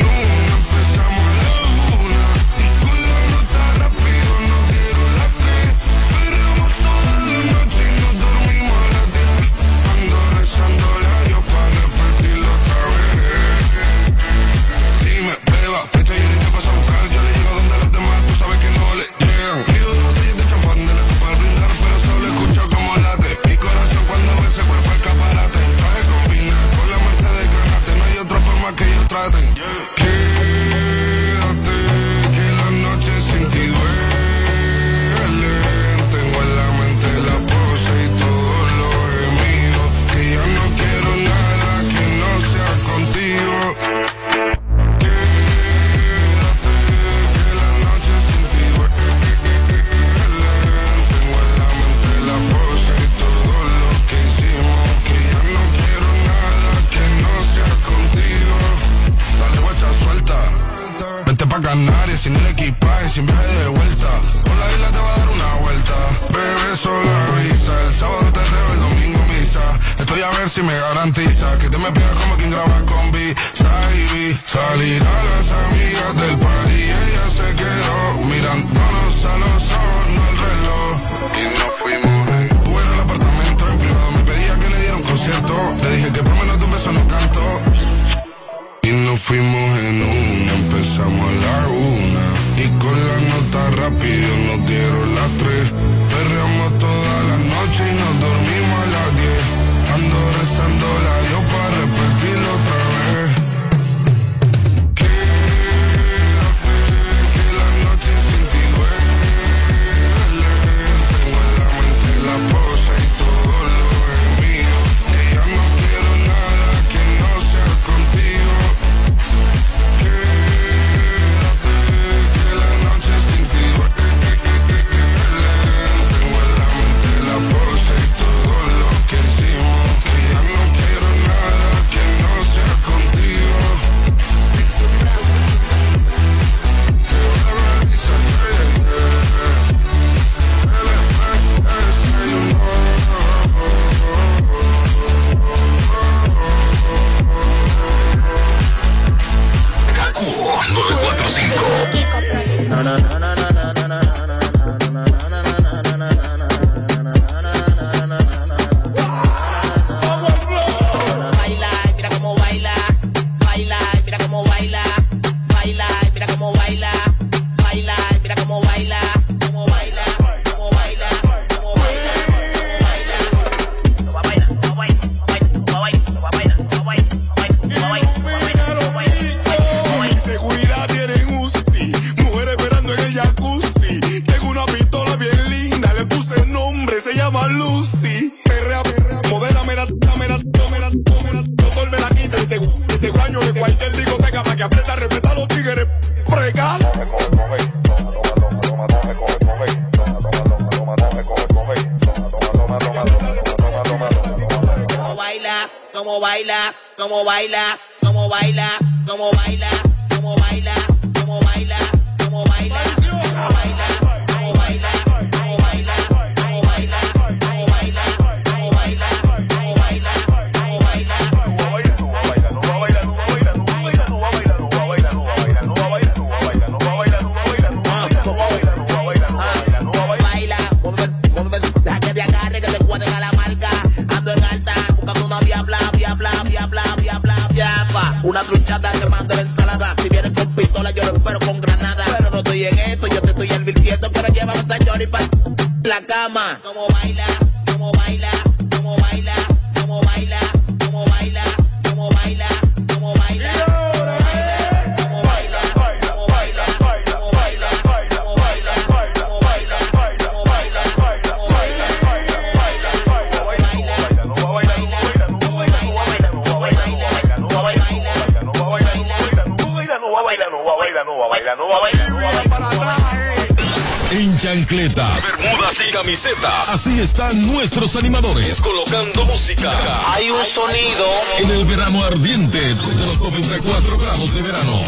Speaker 9: Así están nuestros animadores colocando música.
Speaker 23: Hay un sonido.
Speaker 9: En el verano ardiente, de los 94 grados de verano.